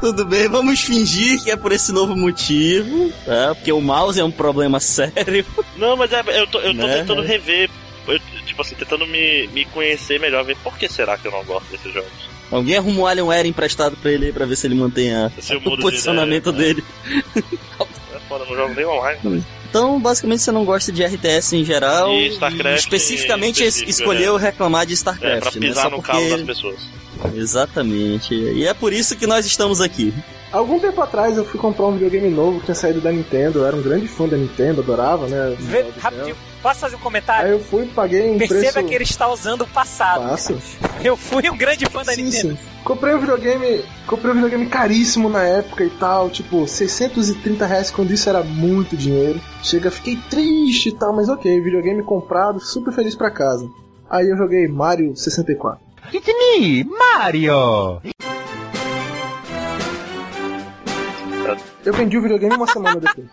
Tudo bem, vamos fingir que é por esse novo motivo, tá? Porque o mouse é um problema sério. Não, mas é, eu tô, eu tô Né? tentando rever. eu, tipo assim, tentando me, me conhecer melhor, ver por que será que eu não gosto desses jogos. Alguém arruma um Alienware emprestado pra ele aí pra ver se ele mantém a- é o o mundo de posicionamento ideia, dele. É foda, não jogo nem online. Então, basicamente, você não gosta de RTS em geral. E StarCraft especificamente escolheu é. reclamar de É, StarCraft. pra né? pisar Só no porque- das pessoas. Exatamente. E é por isso que nós estamos aqui. Algum tempo atrás eu fui comprar um videogame novo que tinha saído da Nintendo. Eu era um grande fã da Nintendo, adorava, né? Vê, rapidinho, posso fazer um comentário? Aí eu fui, paguei um Perceba preço... que ele está usando o passado. Passo. Eu fui um grande fã da Sim, Nintendo. sim. Comprei um videogame. Comprei um videogame caríssimo na época e tal, tipo, 630 reais quando isso era muito dinheiro. Chega, fiquei triste e tal, mas ok, videogame comprado, super feliz pra casa. Aí eu joguei Mario 64. It's me, Mario! Eu vendi o videogame uma semana depois.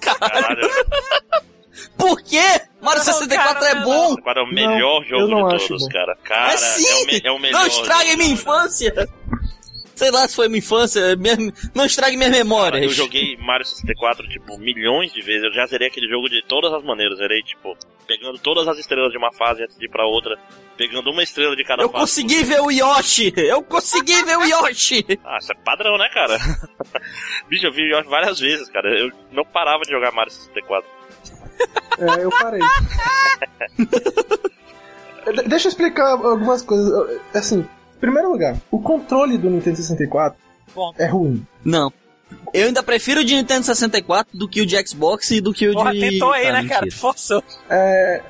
Caralho. Por quê? Mario 64 é bom! Agora é o melhor eu jogo não de todos, bom. cara. Cara, Mas sim! é, o é o melhor. não estrague minha infância! Sei lá se foi minha infância, minha- não estrague minhas memórias. Eu joguei Mario 64, tipo, milhões de vezes. Eu já zerei aquele jogo de todas as maneiras. Zerei, tipo, pegando todas as estrelas de uma fase antes de ir pra outra. Pegando uma estrela de cada Eu fase. consegui ver o Yoshi! Eu consegui ver o Yoshi! Ah, isso é padrão, né, cara? Bicho, eu vi o Yoshi várias vezes, cara. Eu não parava de jogar Mario 64. É, eu parei. De- Deixa eu explicar algumas coisas. Eu- Assim, em primeiro lugar, o controle do Nintendo 64 Bom. é ruim. Não. Eu ainda prefiro o de Nintendo 64 do que o de Xbox e do que o Porra, de. tentou aí, Ah, né, cara? mentira. Tu forçou. É.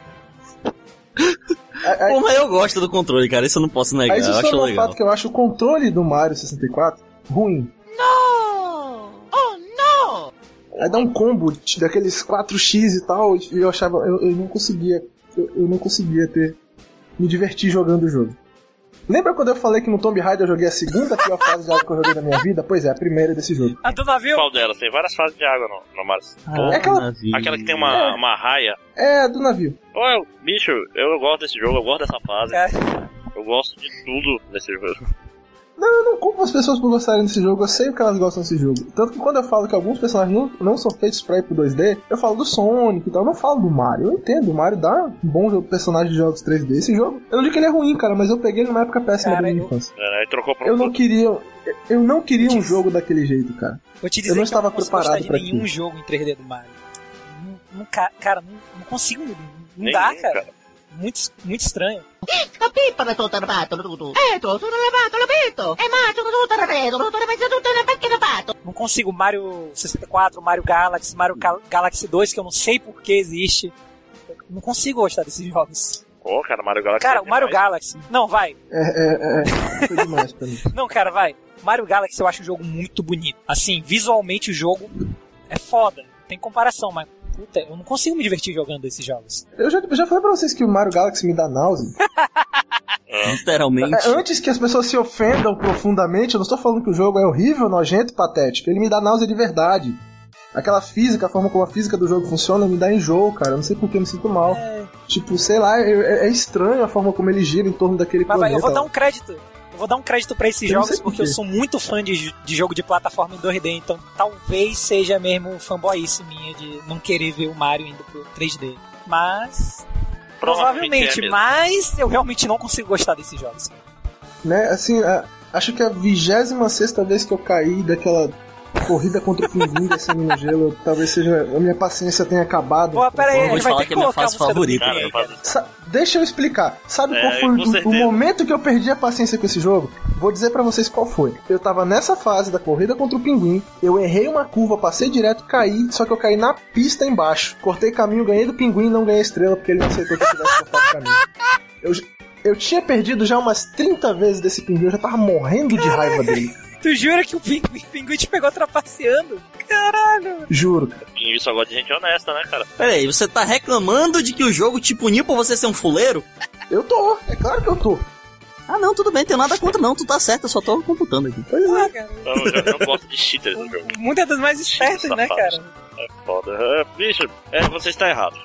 Pô, mas eu gosto do controle, cara. Isso eu não posso negar. Isso eu acho o legal. fato que eu acho o controle do Mario 64 ruim. No! Oh, no! Aí dá um combo de- daqueles 4x e tal, e eu achava. Eu, eu não conseguia. Eu, eu não conseguia ter. Me divertir jogando o jogo. Lembra quando eu falei que no Tomb Raider eu joguei a segunda pior fase de água que eu joguei na minha vida? Pois é, a primeira desse jogo. A do navio? Qual delas? Tem várias fases de água no, no Mario. é aquela- Aquela que tem uma, uma raia. É, a do navio. Eu- bicho, eu gosto desse jogo, eu gosto dessa fase. É. Eu gosto de tudo nesse jogo. Não, eu não culpo as pessoas por gostarem desse jogo, eu sei o que elas gostam desse jogo. Tanto que quando eu falo que alguns personagens não, não são feitos pra ir pro 2D, eu falo do Sonic e tal, eu não falo do Mario. Eu entendo, o Mario dá um bom jogo- personagem de jogos 3D. Esse jogo, eu não digo que ele é ruim, cara, mas eu peguei ele numa época péssima Cara, da minha eu- infância. É, trocou pra Eu não queria. Eu não queria um jogo daquele jeito, cara. Vou te Eu dizer não que estava eu não preparado pra nenhum aquilo. jogo em 3D do Mario. Não, não ca- cara, não, não consigo. Não Nenhum, dá, cara. cara. Muito, muito estranho. Não consigo Mario 64, Mario Galaxy, Mario Gal- Galaxy 2, que eu não sei por que existe. Eu não consigo gostar desses jogos. Pô, cara, Mario Galaxy. Cara, é o Mario. Galaxy. Não, vai. É, é, é. Foi demais pra mim. Não, cara, vai. Mario Galaxy eu acho um jogo muito bonito. Assim, visualmente o jogo é foda. Tem comparação, mas. Puta, eu não consigo me divertir jogando esses jogos. Eu já, já falei pra vocês que o Mario Galaxy me dá náusea. Literalmente. É, antes que as pessoas se ofendam profundamente, eu não estou falando que o jogo é horrível, nojento e patético. Ele me dá náusea de verdade. Aquela física, a forma como a física do jogo funciona, me dá enjoo, cara. Eu não sei por que eu me sinto mal. Tipo, sei lá, é, é estranho a forma como ele gira em torno daquele Mas vai, planeta. eu vou dar um crédito. Eu vou dar um crédito pra esses Eu jogos porque eu sou muito fã de, de jogo de plataforma em 2D, então talvez seja mesmo fanboyice minha de não querer ver o Mario indo pro 3D. Mas. Provavelmente, é mas eu realmente não consigo gostar desses jogos. Né, assim, a- acho que a 26 sexta vez que eu caí daquela corrida contra o pinguim descendo no gelo, talvez seja. A minha paciência tenha acabado. Pô, pera aí, Eu a vou gente te vai falar ter que que é minha fase do favorita. Cara. Sa- Deixa eu explicar. Sabe É, qual foi o- o, momento que eu perdi a paciência com esse jogo? Vou dizer pra vocês qual foi. Eu tava nessa fase da corrida contra o pinguim, eu errei uma curva, passei direto, caí, só que eu caí na pista embaixo. Cortei caminho, ganhei do pinguim e não ganhei estrela porque ele não aceitou que eu tivesse cortado caminho. Eu, eu tinha perdido já umas 30 vezes desse pinguim, eu já tava morrendo de raiva dele. Tu jura que o Pinguim, pinguim te pegou trapaceando? Caralho! Juro. E isso agora de gente honesta, né, cara? Pera aí, você tá reclamando de que o jogo te puniu por você ser um fuleiro? Eu tô, é claro que eu tô. Ah, não, tudo bem, tenho nada contra não, tu tá certo, eu só tô computando aqui. Pois Ah, é. cara. Não, eu já não gosto de cheaters no jogo. Muitas das mais espertas, né, cara? É foda. É, bicho, é, você está errado.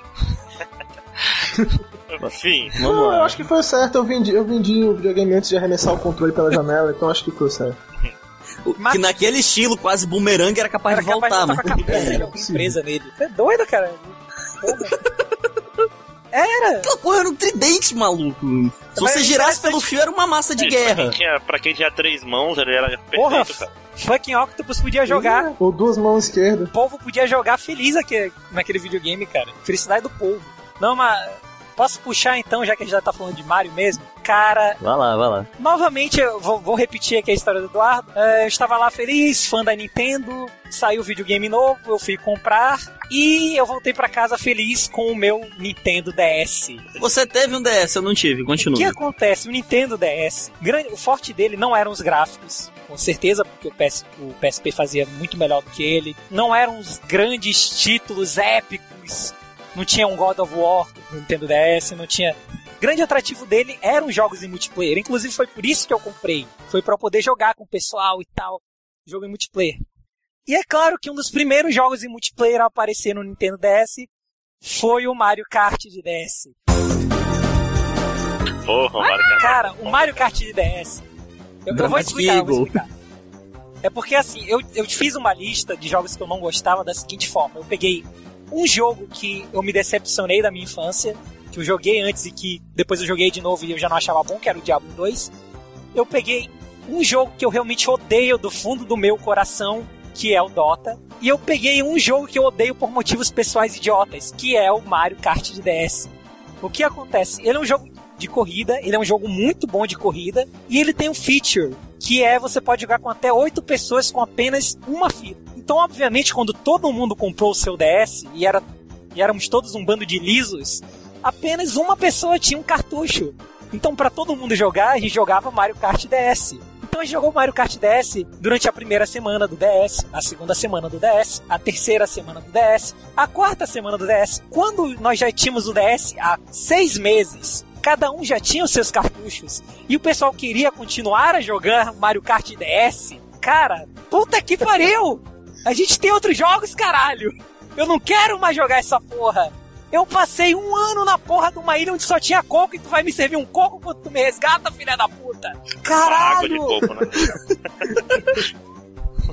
Enfim, Vamos Não, eu lá. acho que foi o certo, eu vendi, eu vendi o videogame antes de arremessar o controle pela janela, então acho que foi o certo. Que naquele estilo, quase bumerangue, era capaz Era de voltar, capaz de mas... botar com a cabeça de alguém presa nele. Você é doido, cara? Porra. Era! Aquela porra era um tridente, maluco. Se Mas você é girasse pelo fio, era uma massa de é, Pra guerra. quem, tinha, pra quem tinha três mãos, ele era Porra, perfeito, cara. fucking Octopus podia jogar. Ou duas mãos esquerdas. O povo podia jogar feliz aqui, naquele videogame, cara. Felicidade do povo. Não, mas. Posso puxar então, já que a gente já tá falando de Mario mesmo? Cara, Vai lá, vai lá. novamente eu vou, vou repetir aqui a história do Eduardo. É, eu estava lá feliz, fã da Nintendo, saiu o videogame novo, eu fui comprar e eu voltei pra casa feliz com o meu Nintendo DS. Você teve um DS, eu não tive, O continua. que acontece? O Nintendo DS, o forte dele não eram os gráficos, com certeza, porque o, PS, o PSP fazia muito melhor do que ele. Não eram os grandes títulos épicos. Não tinha um God of War Nintendo DS, não tinha. O grande atrativo dele eram os jogos em multiplayer. Inclusive foi por isso que eu comprei. Foi pra eu poder jogar com o pessoal e tal. Jogo em multiplayer. E é claro que um dos primeiros jogos em multiplayer a aparecer no Nintendo DS foi o Mario Kart de DS. Porra, o Mario Kart. Cara, o Mario Kart de DS. Eu, eu vou explicar, eu vou explicar. É porque assim, eu, eu fiz uma lista de jogos que eu não gostava da seguinte forma. Eu peguei um jogo que eu me decepcionei da minha infância, que eu joguei antes e que depois eu joguei de novo e eu já não achava bom, que era o Diablo 2. Eu peguei um jogo que eu realmente odeio do fundo do meu coração, que é o Dota. E eu peguei um jogo que eu odeio por motivos pessoais idiotas, que é o Mario Kart de DS. O que acontece? Ele é um jogo de corrida, ele é um jogo muito bom de corrida, e ele tem um feature, que é você pode jogar com até oito pessoas com apenas uma fita. Então, obviamente, quando todo mundo comprou o seu DS, e, era, e éramos todos um bando de lisos, apenas uma pessoa tinha um cartucho. Então, para todo mundo jogar, a gente jogava Mario Kart DS. Então a gente jogou Mario Kart DS durante a primeira semana do DS, a segunda semana do DS, a terceira semana do DS, a quarta semana do DS. Quando nós já tínhamos o DS há seis meses, cada um já tinha os seus cartuchos e o pessoal queria continuar a jogar Mario Kart DS, cara, puta que pariu! A gente tem outros jogos, caralho! Eu não quero mais jogar essa porra! Eu passei um ano na porra de uma ilha onde só tinha coco e tu vai me servir um coco quando tu me resgata, filha da puta! Água de Caralho! coco, né?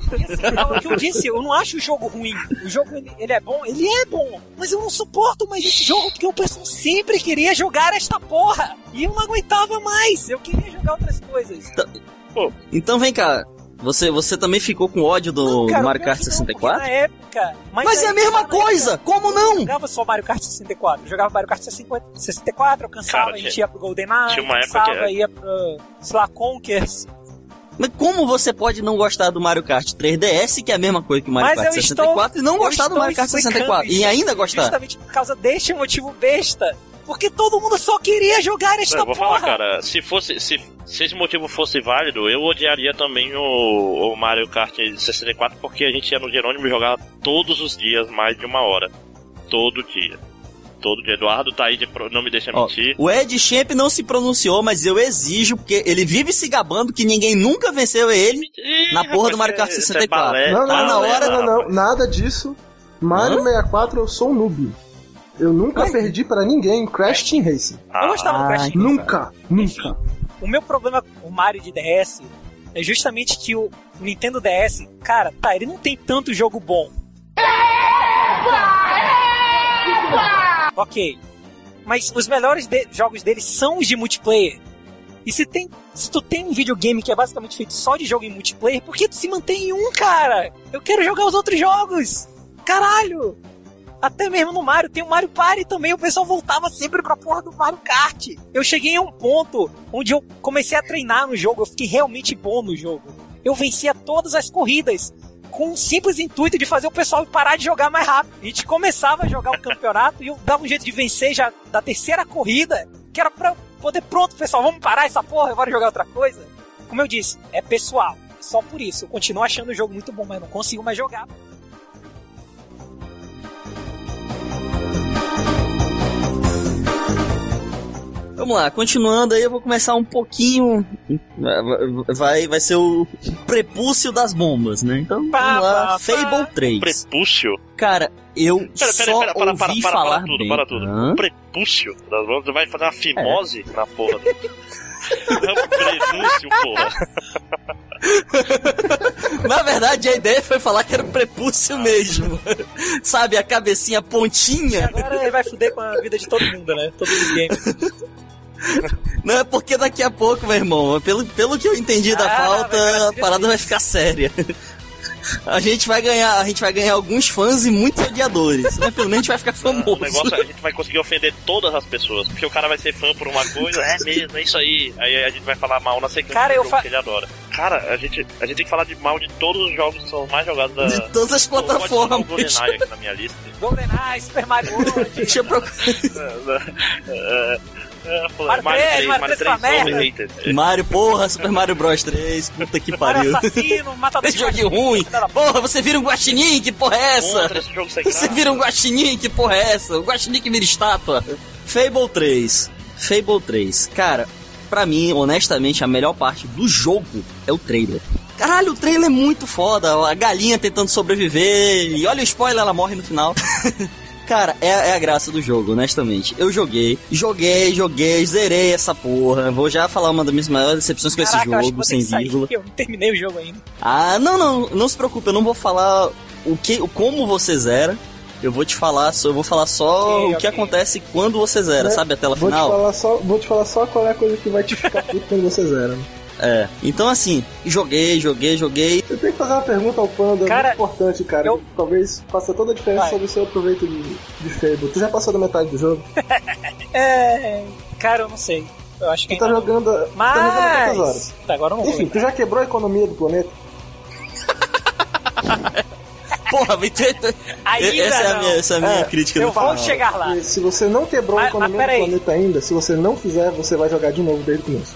Assim, é o que eu disse, eu não acho o jogo ruim. O jogo, ele, ele é bom? Ele é bom. Mas eu não suporto mais esse jogo porque o pessoal sempre queria jogar esta porra. E eu não aguentava mais. Eu queria jogar outras coisas. Então vem cá, você, você também ficou com ódio do Cara, Mario Kart que não, 64? porque Na época. Mas é a mesma coisa, época, como não? Eu não jogava só Mario Kart 64. Eu jogava Mario Kart 64, eu cansava, Cara, a gente tinha- ia pro GoldenEye, tinha uma época que- ia pro, sei lá, Conkers. Mas como você pode não gostar do Mario Kart 3DS, que é a mesma coisa que o Mario Mas Kart eu 64, estou- e não gostar do Mario Kart explicando 64? E isso ainda gostar? Justamente por causa deste motivo besta. Porque todo mundo só queria jogar esta Eu vou porra. falar, cara, se fosse. Se, se esse motivo fosse válido, eu odiaria também o, o Mario Kart 64, porque a gente ia no Jerônimo e jogava todos os dias mais de uma hora. Todo dia. Todo dia. Eduardo tá aí de pro- não me deixa Ó, mentir. o Ed Champ não se pronunciou, mas eu exijo, porque ele vive se gabando que ninguém nunca venceu ele na porra do Mario Kart isso é 64. balé, Não, tá não, na não, hora. não, não, não, nada disso. Mario Hã? 64 eu sou um noob. Eu nunca Ué? perdi pra ninguém Crash Team Racing. Eu gostava do Ah, Crash Team. Nunca, nunca. O meu problema com o Mario de DS é justamente que o Nintendo DS, cara, tá, ele não tem tanto jogo bom. Ok. Mas os melhores de- jogos dele são os de multiplayer. E se, tem, se tu tem um videogame que é basicamente feito só de jogo em multiplayer, por que tu se mantém em um, cara? Eu quero jogar os outros jogos! Caralho! Até mesmo no Mario, tem o Mario Party também, o pessoal voltava sempre pra porra do Mario Kart. Eu cheguei a um ponto onde eu comecei a treinar no jogo, eu fiquei realmente bom no jogo. Eu vencia todas as corridas, com um simples intuito de fazer o pessoal parar de jogar mais rápido. A gente começava a jogar o campeonato e eu dava um jeito de vencer já da terceira corrida, que era pra poder, pronto, pessoal, vamos parar essa porra, bora jogar outra coisa. Como eu disse, é pessoal. Só por isso, eu continuo achando o jogo muito bom, mas não consigo mais jogar. Vamos lá, continuando aí, eu vou começar um pouquinho. Vai, vai ser o prepúcio das bombas, né? Então, Pá, vamos lá, pá, Fable pá. 3. Prepúcio? Cara, eu Pera, pera, só pera, para, ouvi para, para, falar para tudo, bem. para tudo. Hã? Prepúcio? das? Você vai fazer uma fimose na porra. É um prenúncio, porra. Na verdade, a ideia foi falar que era o prepúcio mesmo. Sabe, a cabecinha pontinha. Agora ele vai fuder com a vida de todo mundo, né? Todos os games. Não é porque daqui a pouco, meu irmão, pelo, pelo que eu entendi da Ah, pauta, a parada vai ficar séria. A gente vai ganhar, a gente vai ganhar alguns fãs e muitos odiadores. Mas pelo menos a gente vai ficar O famoso. negócio é a gente vai conseguir ofender todas as pessoas. Porque o cara vai ser fã por uma coisa, é mesmo, é isso aí. Aí a gente vai falar mal na sequência Cara, do eu jogo fa- que ele adora. Cara, a gente, a gente tem que falar de mal de todos os jogos que são mais jogados da. De todas as plataformas. o GoldenEye aqui na minha lista. GoldenEye, Super Mario World. Deixa eu procurar. É, Mario Mario 3, 3, Mario Mario 3 foi 3, uma merda. overrated. Mario, porra, Super Mario Bros 3, puta que Mario pariu. assassino, matador Esse jogo ruim. Porra, você vira um guaxinim, que porra é essa? Você vira um guaxinim, que porra é essa? O guaxinim que vira estátua. Fable 3. Fable 3. Cara, pra mim, honestamente, a melhor parte do jogo é o trailer. Caralho, o trailer é muito foda. A galinha tentando sobreviver. E olha o spoiler, ela morre no final. Cara, é, é a graça do jogo, honestamente. Eu joguei, joguei, joguei, zerei essa porra. Vou já falar uma das minhas maiores decepções com Caraca, esse jogo, sem sair, vírgula. Eu não terminei o jogo ainda. Ah, não, não, não se preocupe, eu não vou falar o que, o como você zera. Eu vou te falar, só, eu vou falar só Ok, o que ok. acontece quando você zera, Né? sabe a tela Vou te, final? falar só, vou te falar só qual é a coisa que vai te ficar puto quando você zera. É. Então assim, joguei, joguei, joguei. Eu tenho que fazer uma pergunta ao Panda Cara, muito importante, cara. eu- talvez faça toda a diferença Vai. sobre o seu proveito de, de Fable. Tu já passou da metade do jogo? É. Cara, eu não sei. Eu acho que Tu tá não. jogando. Tu tá jogando horas? Mas. Tá, agora eu não vou. Enfim, tu já quebrou a economia do planeta? Porra, Vitor. Ainda essa, é a não. minha, essa é a minha É, crítica Eu do vou chegar lá. E se você não quebrou a Mas- economia mas do planeta ainda, se você não fizer, você vai jogar de novo desde o começo.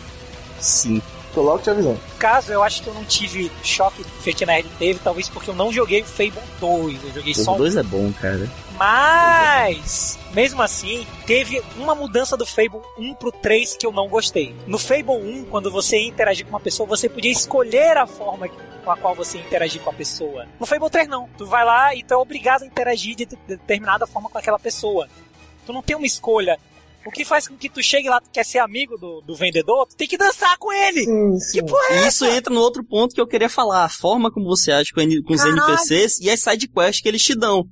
Sim. Tô logo te avisando. No caso, eu acho que eu não tive choque que o Nerd teve, talvez porque eu não joguei o Fable 2. Eu joguei só O um 2 é bom, cara. Mas, mesmo assim, teve uma mudança do Fable 1 pro 3 que eu não gostei. No Fable 1, quando você interagir com uma pessoa, você podia escolher a forma com a qual você interagir com a pessoa. No Fable 3, não. Tu vai lá e tu é obrigado a interagir de determinada forma com aquela pessoa. Tu não tem uma escolha. O que faz com que tu chegue lá, tu quer ser amigo do, do vendedor, tu tem que dançar com ele. Sim, sim. Que porra é E isso entra no outro ponto que eu queria falar. A forma como você age com, com os. NPCs e as sidequests que eles te dão.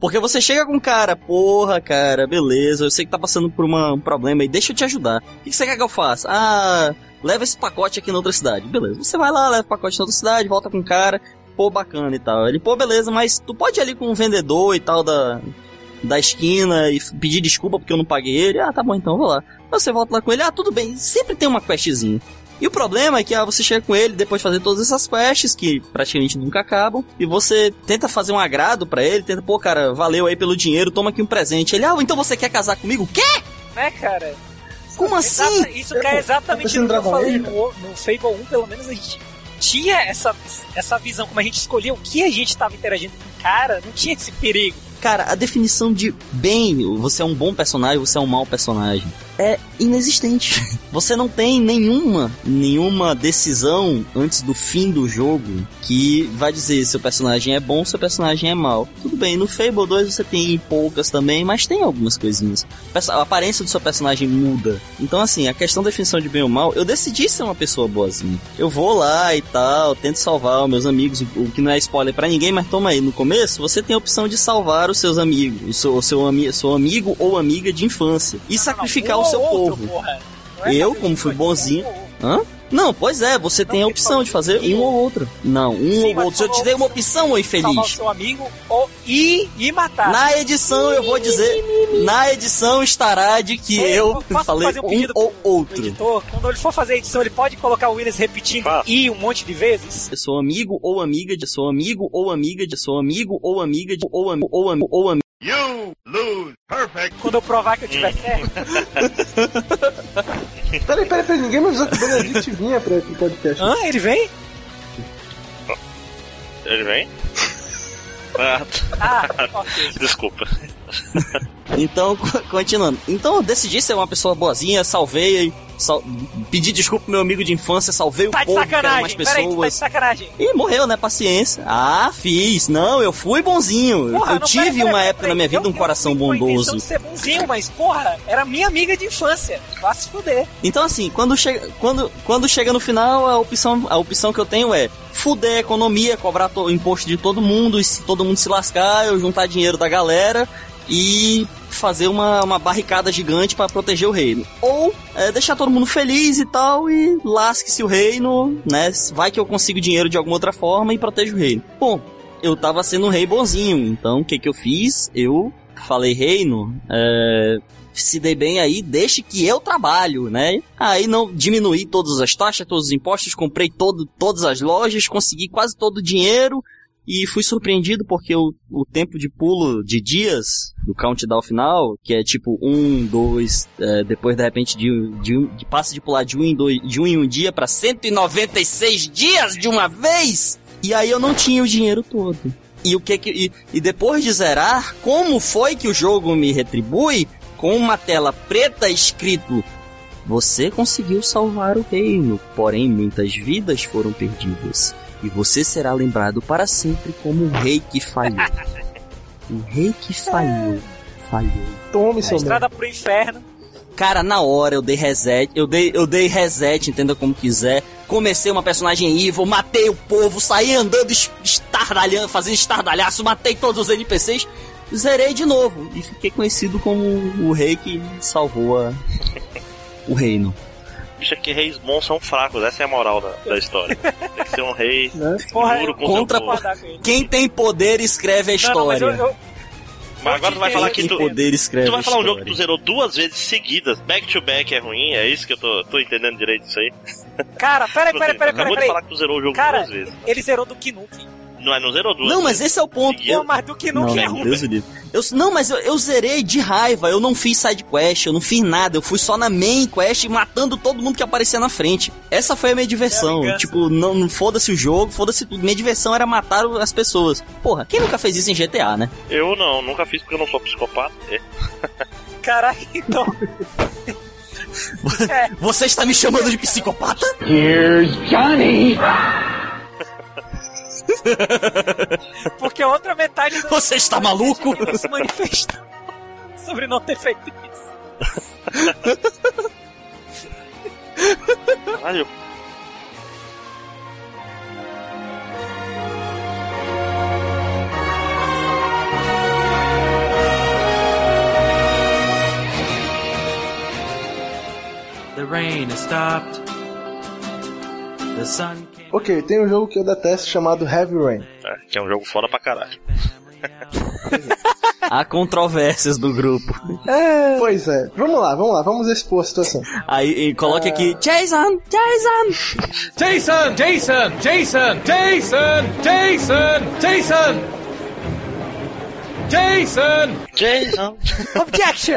Porque você chega com um cara, porra, cara, beleza, eu sei que tá passando por uma- um problema aí, deixa eu te ajudar. O que que você quer que eu faça? Ah, leva esse pacote aqui na outra cidade. Beleza, você vai lá, leva o pacote na outra cidade, volta com o cara, pô, bacana e tal. Ele, pô, beleza, mas tu pode ir ali com o vendedor e tal da, da esquina e pedir desculpa porque eu não paguei ele. Ah, tá bom, então, vou lá. Você volta lá com ele, ah, tudo bem, sempre tem uma questzinha. E o problema é que ah, você chega com ele depois de fazer todas essas quests, que praticamente nunca acabam, e você tenta fazer um agrado pra ele, tenta, pô, cara, valeu aí pelo dinheiro, toma aqui um presente. Ele, ah, então você quer casar comigo? O quê? né, cara? Como Exata- assim? Isso cai exatamente pensando no que eu falei no, no Fable 1, pelo menos a gente tinha essa, essa visão, como a gente escolhia o que a gente estava interagindo com o cara, não tinha esse perigo. Cara, a definição de bem, você é um bom personagem, você é um mau personagem, é inexistente. Você não tem nenhuma, nenhuma decisão antes do fim do jogo que vai dizer se o personagem é bom ou seu personagem é mau. Tudo bem, no Fable 2 você tem poucas também, mas tem algumas coisinhas. A aparência do seu personagem muda. Então, assim, a questão da definição de bem ou mal, eu decidi ser uma pessoa boazinha. Eu vou lá e tal, tento salvar os meus amigos, o que não é spoiler pra ninguém, mas toma aí, no começo você tem a opção de salvar os seus amigos, o seu, o seu, ami seu amigo ou amiga de infância e sacrificar um o seu outro, povo. Não é Eu, como fui bonzinho. outro. Hã? Não, pois é, você tem a opção de fazer um ou outro. Não, um Sim, ou outro. Se eu te dei uma opção, oi Salvar o feliz. seu amigo ou, e, e matar. Na edição eu vou dizer, na edição estará de que Ei, eu posso falei fazer um um ou outro. editor, quando ele for fazer a edição, ele pode colocar o Willis repetindo e um monte de vezes? Eu sou amigo ou amiga de sou amigo ou amiga de sou amigo ou amiga de ou amigo ou amigo ou amigo. You lose. Perfect. Quando eu provar que eu tiver certo. Peraí, peraí, peraí, ninguém me avisou que o Benedict vinha pra esse podcast. Hã? Ele vem? Ele vem? Ah, Ah, ok. desculpa. Então, co- continuando. Então eu decidi ser uma pessoa boazinha, salvei, sal... pedi desculpa pro meu amigo de infância, salvei o povo, que eram umas sacanagem, peraí, tá de pessoas. sacanagem. E morreu, né? Paciência. Ah, fiz. Não, eu fui bonzinho. Porra, eu tive peraí, peraí, uma época na minha vida eu- um coração eu bondoso. de ser bonzinho, mas porra, era minha amiga de infância. Vá se fuder. Então assim, quando chega, quando, quando chega no final, a opção, a opção que eu tenho é fuder a economia, cobrar to- imposto de todo mundo, e se todo mundo se lascar, eu juntar dinheiro da galera e fazer uma, uma barricada gigante pra proteger o reino. Ou é, deixar todo mundo feliz e tal, e lasque-se o reino, né? Vai que eu consigo dinheiro de alguma outra forma e protejo o reino. Bom, eu tava sendo um rei bonzinho, então o que que eu fiz? Eu falei, reino, é, se dê bem aí, deixe que eu trabalho, né? Aí não diminuí todas as taxas, todos os impostos, comprei todo, todas as lojas, consegui quase todo o dinheiro e fui surpreendido porque o, o tempo de pulo de dias do countdown final, que é tipo um, dois, é, depois de repente de, de, de passa de pular de um em, dois, de um em um dia pra 196 dias de uma vez, e aí eu não tinha o dinheiro todo. E o que que e, e depois de zerar, como foi que o jogo me retribui com uma tela preta escrito você conseguiu salvar o reino, porém muitas vidas foram perdidas. E você será lembrado para sempre como o rei que falhou. o rei que falhou. Falhou. Tome, A estrada pro inferno. Cara, na hora eu dei reset, eu dei, eu dei reset, entenda como quiser. Comecei uma personagem evil, matei o povo, saí andando, es- estardalhando, fazendo estardalhaço, matei todos os NPCs, zerei de novo. E fiquei conhecido como o rei que salvou a- o reino. Bicho, é que reis bons são fracos, essa é a moral da, da história. Tem que ser um rei Porra, duro com Contra seu povo. Quem tem poder escreve a Não, não, mas história. eu- eu- Mas agora tu vai falar que Quem tu, tem poder escreve tu vai falar um jogo que história. tu zerou duas vezes seguidas, back to back é ruim, é isso que eu tô, tô entendendo direito disso aí. Cara, peraí, peraí, peraí, Acabou peraí. de falar que tu zerou o jogo Cara, duas vezes. ele zerou do Knuckles. Não, é, não zerou duas Não, mas vezes. esse é o ponto. Pô, mas do Não, é não, ruim. Deus livre. Eu, não, mas eu, eu zerei de raiva, eu não fiz side quest, eu não fiz nada, eu fui só na main quest matando todo mundo que aparecia na frente. Essa foi a minha diversão. vingança. tipo, não, não foda-se o jogo, foda-se tudo. Minha diversão era matar as pessoas. Porra, quem nunca fez isso em GTA, né? Eu não, nunca fiz porque eu não sou psicopata. É. Caraca, então. É, Você está me chamando de psicopata? Here's Johnny. porque a outra metade do Você está maluco? se manifestou sobre não ter feito isso. Caralho. The rain has stopped. The sun. Ok, tem um jogo que eu detesto chamado Heavy Rain. É, que é um jogo foda pra caralho. Há controvérsias do grupo. Pois é. Vamos lá, vamos lá, vamos expor a situação. Aí e coloque aqui, Jason, Jason! Jason, Jason, Jason, Jason, Jason, Jason. Jason! Jason! Objection!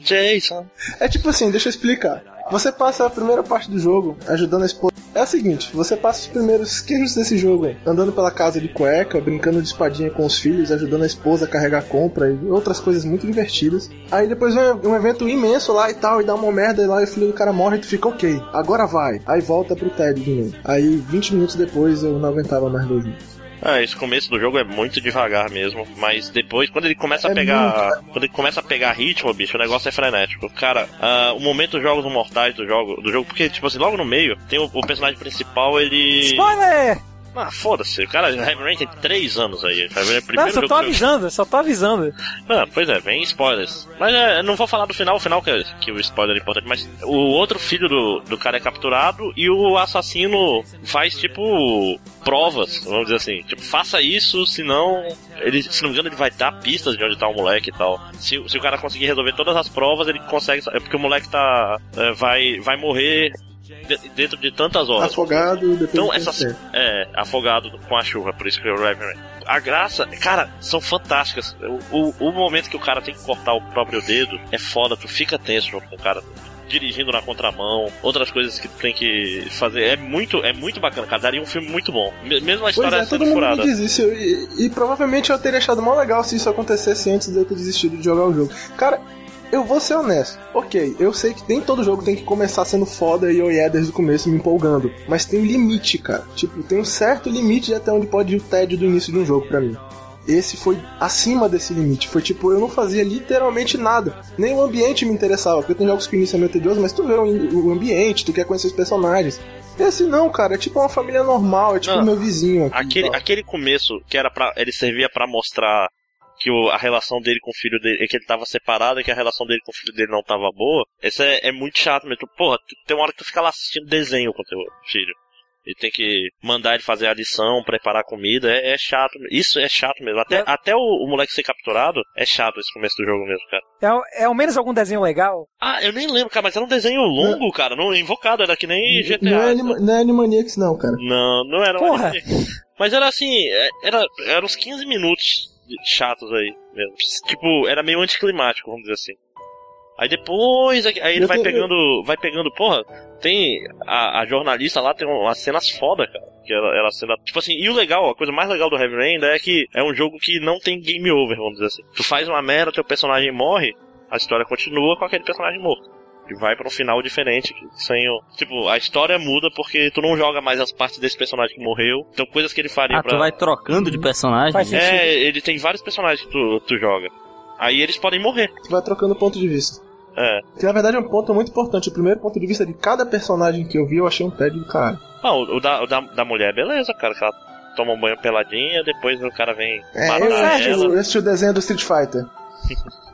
Jason! É tipo assim, deixa eu explicar. Você passa a primeira parte do jogo ajudando a esposa. É o seguinte, você passa os primeiros queijos desse jogo andando pela casa de cueca, brincando de espadinha com os filhos, ajudando a esposa a carregar compra e outras coisas muito divertidas. Aí depois vem um evento imenso lá e tal, e dá uma merda e lá e o filho do cara morre e tu fica ok, agora vai. Aí volta pro TED de novo. Aí 20 minutos depois eu não aguentava mais dormir. Ah, esse começo do jogo é muito devagar mesmo, mas depois, quando ele começa a É pegar. muito. Quando ele começa a pegar ritmo, bicho, o negócio é frenético. Cara, ah, o momento dos jogos mortais do jogo, do jogo, porque, tipo assim, logo no meio, tem o, o personagem principal, ele. Spoiler! Ah, foda-se, o cara, Heavy Rain tem 3 anos aí. Heavy Rain é o Não, primeiro só jogo tô que eu- avisando, só tô avisando. Ah, pois é, vem spoilers. Mas é, não vou falar do final, o final que, é- que o spoiler é importante, mas o outro filho do, do cara é capturado e o assassino faz, tipo, provas, vamos dizer assim. Tipo, faça isso, senão. Ele, se não me engano, ele vai dar pistas de onde tá o moleque e tal. Se, se o cara conseguir resolver todas as provas, ele consegue. É porque o moleque tá. é, vai, vai morrer dentro de tantas horas. Afogado depois Então, de. É, afogado com a chuva, por isso que eu Reverend. A graça, cara, são fantásticas. O, o, o momento que o cara tem que cortar o próprio dedo é foda, tu fica tenso junto com o cara. Dirigindo na contramão, outras coisas que tu tem que fazer. É muito, é muito bacana, cara. Daria um filme muito bom. Me- Mesmo a Pois história é, sendo todo mundo furada. me diz isso. E, e provavelmente eu teria achado mó legal se isso acontecesse antes de eu ter desistido de jogar o jogo. Cara, eu vou ser honesto. Ok, eu sei que nem todo jogo tem que começar sendo foda e eu ia desde o começo me empolgando. Mas tem um limite, cara. Tipo, tem um certo limite de até onde pode ir o tédio do início de um jogo pra mim. Esse foi acima desse limite. Foi tipo, eu não fazia literalmente nada. Nem o ambiente me interessava. Porque tem jogos que o início é meio tedioso, mas tu vê o, ambiente, tu quer conhecer os personagens. Esse não, cara. É tipo uma família normal. É tipo Não. meu vizinho aqui. Aquele, aquele começo que era para ele servia pra mostrar que o- a relação dele com o filho dele, que ele tava separado e que a relação dele com o filho dele não tava boa, esse é, é muito chato mesmo. Porra, tu- tem uma hora que tu fica lá assistindo desenho com teu filho. E tem que mandar ele fazer a lição, preparar a comida, é, é chato. Isso é chato mesmo. Até, até o, o moleque ser capturado, é chato esse começo do jogo mesmo, cara. É, ao- é ao menos algum desenho legal? Ah, eu nem lembro, cara, mas era um desenho longo, cara. Não, invocado, era que nem GTA. Não é, anima, não é Animaniacs, não, cara. Não, não era um Porra. Mas era assim, é- era, era uns 15 minutos chatos aí mesmo. Tipo, era meio anticlimático, vamos dizer assim. Aí depois, aí ele Eu vai tenho- pegando. Vai pegando, porra, tem. A, a jornalista lá tem umas cenas foda, cara. Que ela, ela cena. Tipo assim, e o legal, a coisa mais legal do Heavy Rain é que é um jogo que não tem game over, vamos dizer assim. Tu faz uma merda, teu personagem morre, a história continua com aquele personagem morto. E vai pra um final diferente, sem o. Tipo, a história muda porque tu não joga mais as partes desse personagem que morreu. Então, coisas que ele faria Ah, pra. tu vai trocando de personagem? Faz sentido. É, ele tem vários personagens que tu, tu joga. Aí eles podem morrer. Tu vai trocando ponto de vista. É. Que na verdade é um ponto muito importante. O primeiro ponto de vista de cada personagem que eu vi, eu achei um tédio do caralho. Ah, o, o da, o da, da mulher, beleza, cara. Que ela toma um banho peladinha, depois o cara vem É, matar eu ela. o- eu assisti o desenho do Street Fighter.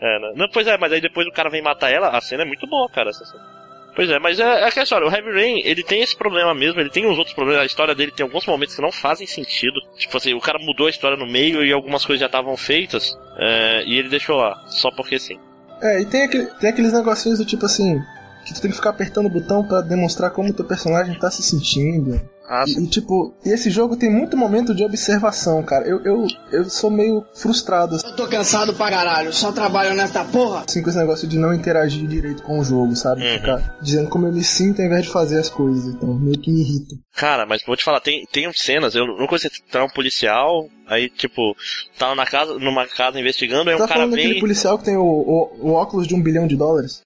É, né? Não, pois é, mas aí depois o cara vem matar ela, a cena é muito boa, cara. essa cena. Pois é, mas é, é aquela história, o Heavy Rain, ele tem esse problema mesmo, ele tem uns outros problemas, a história dele tem alguns momentos que não fazem sentido. Tipo assim, o cara mudou a história no meio e algumas coisas já estavam feitas, é, e ele deixou lá, só porque sim. É, e tem, aquele, tem aqueles negocinhos do tipo assim. Que tu tem que ficar apertando o botão pra demonstrar como teu personagem tá se sentindo. Ah, E, e, tipo, e esse jogo tem muito momento de observação, cara. Eu, eu, eu sou meio frustrado Eu tô cansado pra caralho, só trabalho nessa porra. assim com esse negócio de não interagir direito com o jogo, sabe? Uhum. Ficar dizendo como eu me sinto ao invés de fazer as coisas. Então, meio que me irrita. Cara, mas vou te falar, tem, tem cenas, eu não conheço tá um policial, aí tipo, tá na casa, numa casa investigando, aí tá um cara falando daquele vem. policial que tem o, o, o óculos de um bilhão de dólares?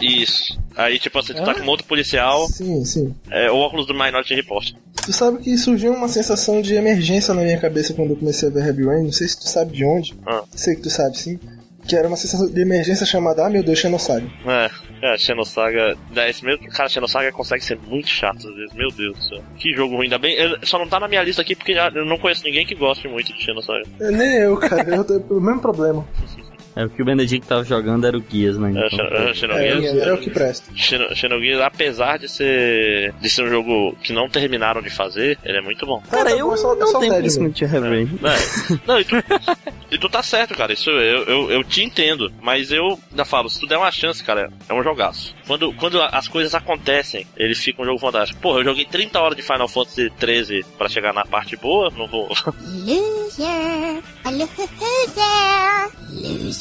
Isso. Aí, tipo assim, tu tá com outro policial, Sim, sim. é, o óculos do Minority Report. Tu sabe que surgiu uma sensação de emergência na minha cabeça quando eu comecei a ver Heavy Rain. Não sei se tu sabe de onde. Ah. Sei que tu sabe sim. Que era uma sensação de emergência chamada Ah meu Deus, Xenosaga. É, é, a Xenosaga. É, esse mesmo, cara, a Xenosaga consegue ser muito chato às vezes, meu Deus do céu. Que jogo ruim, ainda bem. eu- só não tá na minha lista aqui porque eu não conheço ninguém que goste muito de Xenosaga. É, Nem eu, cara. eu tenho o mesmo problema. É, o que o Benedict tava jogando era o Guias, né? É, Então, é, Xenogears. É, é o que presta. Xeno- Xenogears, apesar de ser de ser um jogo que não terminaram de fazer, ele é muito bom. Cara, eu é só- é não só tenho conhecimento de Heavy É. Não, e tu, e tu tá certo, cara. Isso eu, eu, eu te entendo. Mas eu ainda falo, se tu der uma chance, cara, é um jogaço. Quando, quando as coisas acontecem, ele fica um jogo fantástico. Porra, eu joguei 30 horas de Final Fantasy 13 pra chegar na parte boa, não vou. Loser, a loser,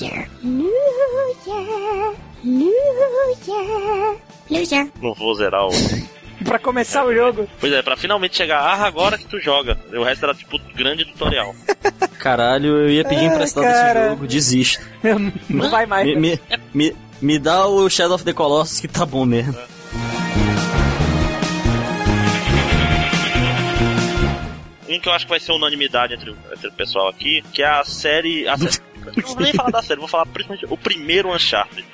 loser, loser, loser, loser. Não vou zerar o. Pra começar o jogo. Pois é, pra finalmente chegar, ah, agora que tu joga. O resto era tipo grande tutorial. Caralho, eu ia pedir Ai, emprestado cara. esse jogo, desisto. Não vai mais. Me, me, me, me dá o Shadow of the Colossus que tá bom mesmo. Um que eu acho que vai ser unanimidade entre, o- entre o pessoal aqui, que é a série. A Não vou nem falar da série, vou falar principalmente o primeiro Uncharted.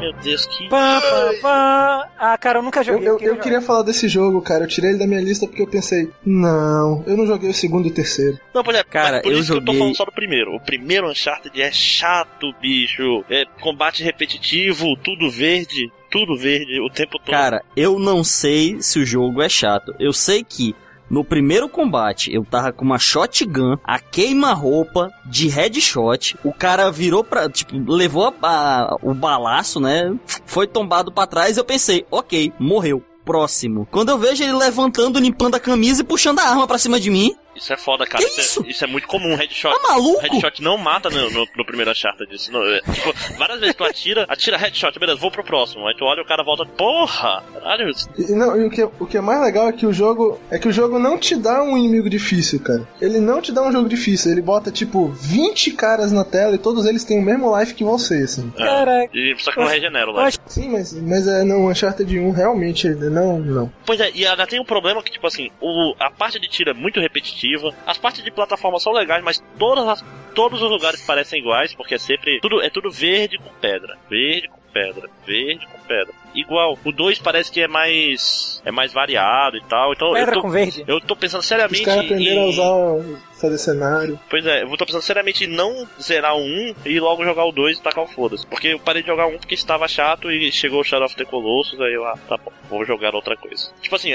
Meu Deus, que. Pá, pá, pá. Ah, cara, eu nunca Eu, joguei. eu, queria eu queria falar desse jogo, cara. Eu tirei ele da minha lista porque eu pensei, não, eu não joguei o segundo e o terceiro. Não, pois é, Cara, por eu isso que eu tô joguei- falando só do primeiro. O primeiro Uncharted é chato, bicho. É combate repetitivo, tudo verde, tudo verde o tempo todo. Cara, eu não sei se o jogo é chato. Eu sei que no primeiro combate eu tava com uma shotgun, a queima-roupa de headshot. O cara virou pra. Tipo, levou a- a- o balaço, né? Foi tombado pra trás. Eu pensei, ok, morreu. Próximo. Quando eu vejo ele levantando, limpando a camisa e puxando a arma pra cima de mim. Isso é foda, cara. isso, É, isso é muito comum. Headshot. Tá maluco? Headshot não mata no, no, no primeiro Uncharted. Isso não, é, tipo, várias vezes tu atira, atira headshot, beleza, vou pro próximo. Aí tu olha e o cara volta, porra! Caralho, E, não, e o, que, o que é mais legal é que o jogo. É que o jogo não te dá um inimigo difícil, cara. Ele não te dá um jogo difícil. Ele bota, tipo, 20 caras na tela e todos eles têm o mesmo life que você, assim. É. E, só que não regenera o life. Sim, mas, mas é, não, Uncharted 1 realmente, não, não. Pois é, e ainda tem um problema que, tipo assim, o, a parte de tiro é muito repetitiva, as partes de plataforma são legais, mas todas as, todos os lugares parecem iguais, porque é sempre. Tudo, é tudo verde com pedra. Verde com pedra. Verde com pedra. Igual, o 2 parece que é mais. é mais variado e tal. Então Pedra eu tô, com verde. Eu tô pensando Os seriamente caras aprenderam a em. usar, fazer cenário. Pois é, eu tô pensando seriamente em não zerar o 1 e logo jogar o 2 e tacar o foda-se. Porque eu parei de jogar um porque estava chato e chegou o Shadow of the Colossus, aí eu, ah, tá bom, vou jogar outra coisa. Tipo assim,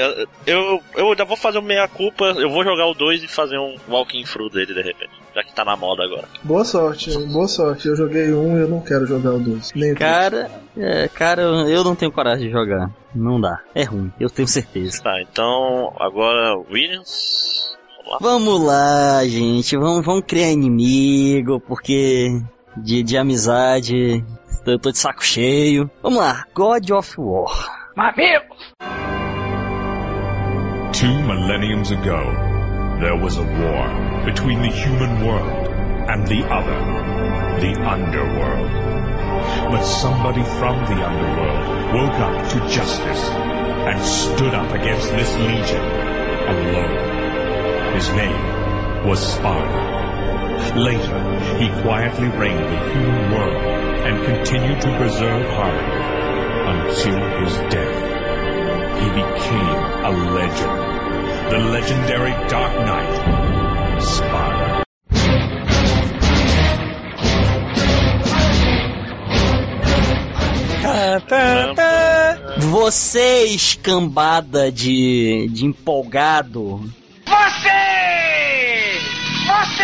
eu, eu, ainda vou fazer o meia-culpa, eu vou jogar o 2 e fazer um walking through dele de repente. Já que tá na moda agora. Boa sorte, boa sorte. Eu joguei um e eu não quero jogar o 2. Nem o três. Cara, é, cara, eu não tenho coragem de jogar. Não dá. É ruim, eu tenho certeza. Tá, então agora Williams. Vamos lá. Vamos lá, gente. Vamos, vamos criar inimigo, porque de, de amizade eu tô de saco cheio. Vamos lá, God of War. Mamilos! Two millenniums ago, there was a war between the human world and the other, the underworld. But somebody from the underworld woke up to justice and stood up against this legion alone. His name was Sparta. Later, he quietly reigned the human world and continued to preserve harmony until his death. He became a legend. The legendary Dark Knight, Vocês, cambada de, de empolgado, Você! Você!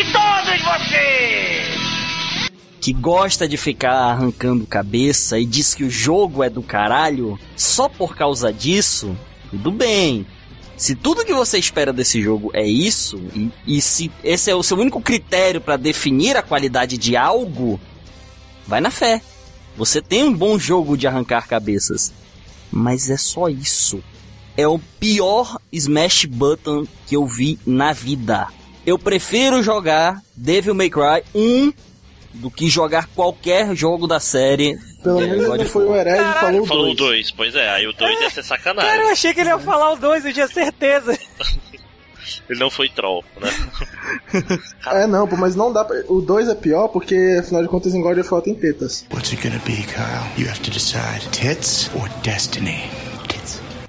E todos vocês! que gosta de ficar arrancando cabeça e diz que o jogo é do caralho, só por causa disso, tudo bem. Se tudo que você espera desse jogo é isso, e, e se esse é o seu único critério para definir a qualidade de algo, vai na fé. Você tem um bom jogo de arrancar cabeças. Mas é só isso. É o pior Smash Button que eu vi na vida. Eu prefiro jogar Devil May Cry 1 do que jogar qualquer jogo da série. Pelo é, menos ele foi o herege e falou o Falou o 2. 2, pois é, aí o 2 ia ser sacanagem. Cara, eu achei que ele ia falar o 2, eu tinha certeza. Ele não foi troll, né? É, não, pô, mas não dá pra... O 2 é pior porque, afinal de contas, em God of War tem tetas. What's it gonna be, Kyle? You have to decide tits or destiny.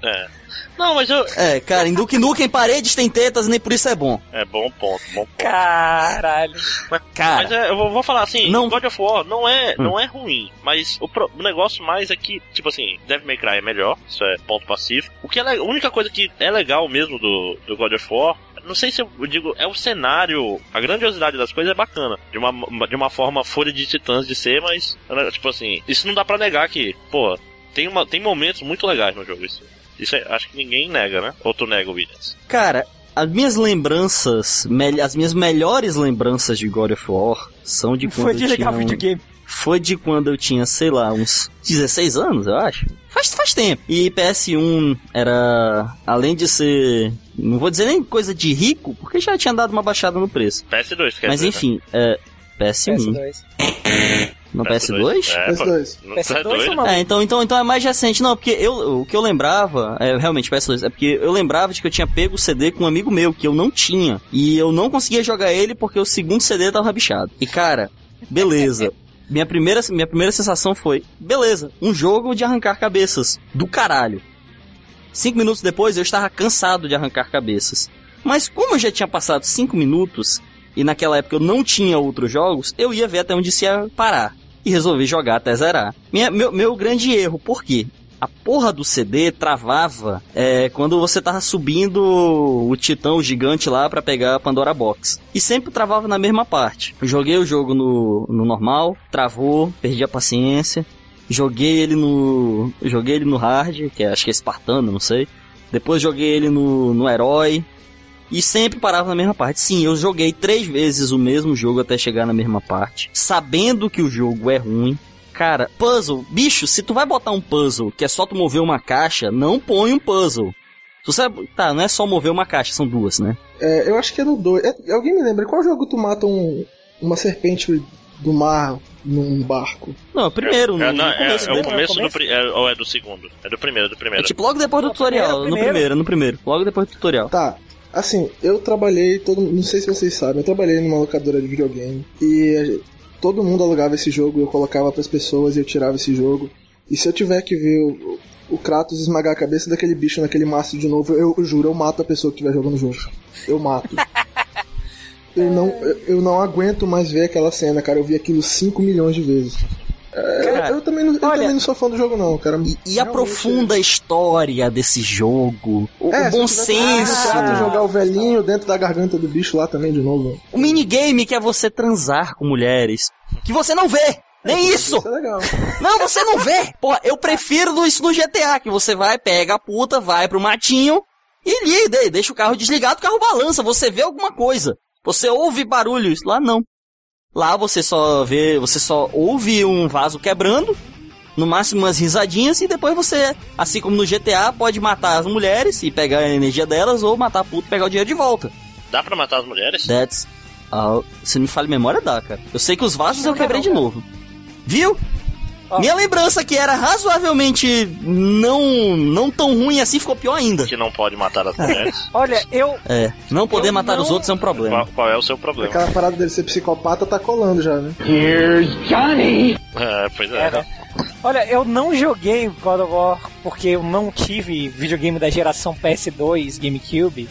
É. Não, mas eu. É, cara, em Duke Nukem paredes tem tetas, nem por isso é bom. É bom ponto, bom ponto. Caralho. Mas, Cara. mas é, eu vou, vou falar assim, Não- God of War não é, Hum. não é ruim, mas o, pro- o negócio mais é que, tipo assim, Devil May Cry é melhor, isso é ponto pacífico. O que é a única coisa que é legal mesmo do, do God of War, não sei se eu digo, é o cenário, a grandiosidade das coisas é bacana, de uma, de uma forma folha de titãs de ser, mas, tipo assim, isso não dá pra negar que, pô, tem, uma, tem momentos muito legais no jogo, isso. Isso acho que ninguém nega, né? Ou tu nega, Williams? Cara, as minhas lembranças, as minhas melhores lembranças de God of War são de quando Foi de eu tinha videogame. Foi de quando eu tinha, sei lá, uns 16 anos, eu acho. Faz, faz tempo. E PS1 era, além de ser, não vou dizer nem coisa de rico, porque já tinha dado uma baixada no preço. PS2, quer Mas dizer, né? enfim, é, PS1. No PS2? É, pô, PS2. no PS2 foi PS2? uma- É, então, então, então é mais recente. Não, porque eu, o que eu lembrava, é realmente PS2, é porque eu lembrava de que eu tinha pego o CD com um amigo meu, que eu não tinha. E eu não conseguia jogar ele porque o segundo CD tava bichado. E cara, beleza. Minha primeira, minha primeira sensação foi, beleza, um jogo de arrancar cabeças. Do caralho. Cinco minutos depois eu estava cansado de arrancar cabeças. Mas como eu já tinha passado cinco minutos, e naquela época eu não tinha outros jogos, eu ia ver até onde isso ia parar. E resolvi jogar até zerar. Minha- meu, meu grande erro, por quê? A porra do CD travava é, quando você tava subindo o titã, o gigante lá pra pegar a Pandora Box. E sempre travava na mesma parte. Joguei o jogo no, no normal, travou, perdi a paciência. Joguei ele no. Joguei ele no hard, que é, acho que é espartano, não sei. Depois joguei ele no, no herói. E sempre parava na mesma parte. Sim, eu joguei três vezes o mesmo jogo até chegar na mesma parte. Sabendo que o jogo é ruim. Cara, puzzle, bicho, se tu vai botar um puzzle que é só tu mover uma caixa, não põe um puzzle. Se você, tá, não é só mover uma caixa, são duas, né? É, eu acho que é no 2. alguém me lembra, qual jogo tu mata um- uma serpente do mar num barco? Não, é primeiro, no, É, não, é, começo é o começo do. pri- é- ou é do segundo? É do primeiro, do primeiro. É tipo logo depois do tutorial, primeiro, no primeiro. primeiro, no primeiro. Logo depois do tutorial. Tá, assim, eu trabalhei, todo, não sei se vocês sabem, eu trabalhei numa locadora de videogame e gente- todo mundo alugava esse jogo, eu colocava pras pessoas e eu tirava esse jogo. E se eu tiver que ver o, o Kratos esmagar a cabeça daquele bicho naquele maço de novo, eu, eu juro, eu mato a pessoa que estiver jogando o jogo. Eu mato. eu, não, eu, eu não aguento mais ver aquela cena, cara. Eu vi aquilo 5 milhões de vezes. É, eu- Cara, eu, também não, eu olha- também não sou fã do jogo, não, cara. E, e a profunda história desse jogo, o, É, o bom eu senso, jogar o velhinho dentro da garganta do bicho lá também de novo. o minigame que é você transar com mulheres, que você não vê. Nem isso! Isso é. Não, você não vê! Porra, eu prefiro isso no GTA, que você vai, pega a puta, vai pro matinho e liga, e deixa o carro desligado, o carro balança, você vê alguma coisa. Você ouve barulhos. Lá não. Lá você só vê, você só ouve um vaso quebrando, no máximo umas risadinhas, e depois você, assim como no GTA, pode matar as mulheres e pegar a energia delas, ou matar a puta e pegar o dinheiro de volta. Dá pra matar as mulheres? That's. all. se não me falha a memória, dá, cara. Eu sei que os vasos eu quebrei de novo. Viu? Minha lembrança que era razoavelmente não não tão ruim assim ficou pior ainda. Que não pode matar as mulheres? Olha, eu. É, não poder Eu matar os não- outros é um problema. qual, qual é o seu problema? Aquela parada dele ser psicopata tá colando já, né? É, pois é. É, né? Olha, eu não joguei God of War porque eu não tive videogame da geração PS2, GameCube.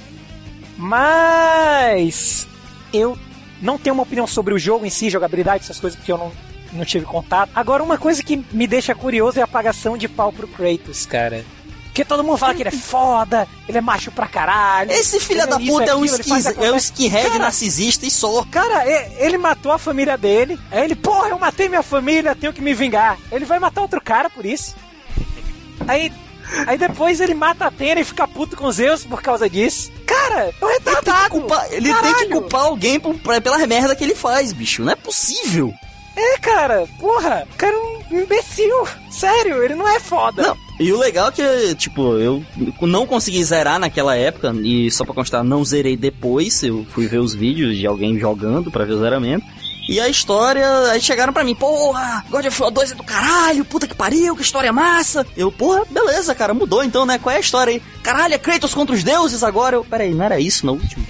Mas eu não tenho uma opinião sobre o jogo em si, jogabilidade, essas coisas, porque eu não, não tive contato. Agora, uma coisa que me deixa curioso é a apagação de pau pro Kratos, cara. Porque todo mundo fala que ele é foda, ele é macho pra caralho. Esse filho da puta é um, skin, é um skinhead Cara, narcisista e só. Cara, ele matou a família dele. Aí ele, porra, eu matei minha família, tenho que me vingar. Ele vai matar outro cara por isso. Aí, aí depois ele mata a Atena e fica puto com Zeus por causa disso. Cara, é um retardado. Ele tem que Caralho. culpar alguém por, pra- pela merda que ele faz, bicho. Não é possível. É, cara, porra, o cara é um imbecil. Sério, ele não é foda. Não, e o legal é que, tipo, eu não consegui zerar naquela época, e só pra constar, não zerei depois, eu fui ver os vídeos de alguém jogando pra ver o zeramento. E a história, aí chegaram pra mim, porra, God of War 2 é do caralho, puta que pariu, que história massa. Eu, porra, beleza, cara, mudou então, né? Qual é a história aí? Caralho, é Kratos contra os deuses agora? Eu, peraí, não era isso no último?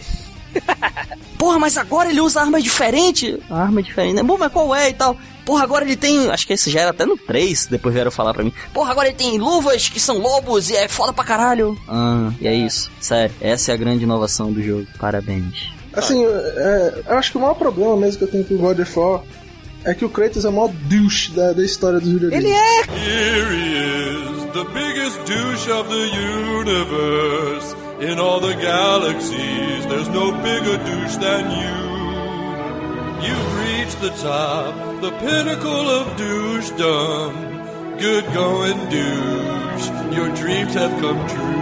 Porra, mas agora ele usa arma diferente. Arma diferente, né? Bom, mas qual é e tal? Porra, agora ele tem. Acho que esse já era até no 3, depois vieram falar pra mim. Porra, agora ele tem luvas que são lobos e é foda pra caralho. Ah, e é isso. Sério, essa é a grande inovação do jogo. Parabéns. Assim, é, eu acho que o maior problema mesmo que eu tenho com o God of War é que o Kratos é o maior douche da, da história dos videogames. Ele é! Here he is, the biggest douche of the universe. In all the galaxies, there's no bigger douche than you. You've reached the top, the pinnacle of douchedom. Good going, douche. Your dreams have come true.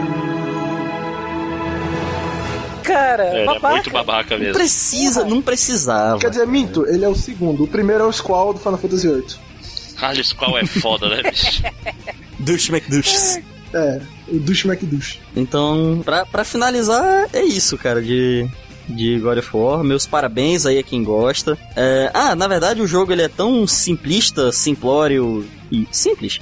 Cara, É, ele é babaca. muito babaca Não mesmo. precisa, não precisava. Quer dizer, minto, ele é o segundo. O primeiro é o Squall do Final Fantasy VIII. Caralho, esse qual é foda, né, bicho? Douche McDouches. É, o douche McDouche. Então, pra, pra finalizar, é isso, cara, de, de God of War. Meus parabéns aí a quem gosta. É, ah, na verdade o jogo ele é tão simplista, simplório e simples.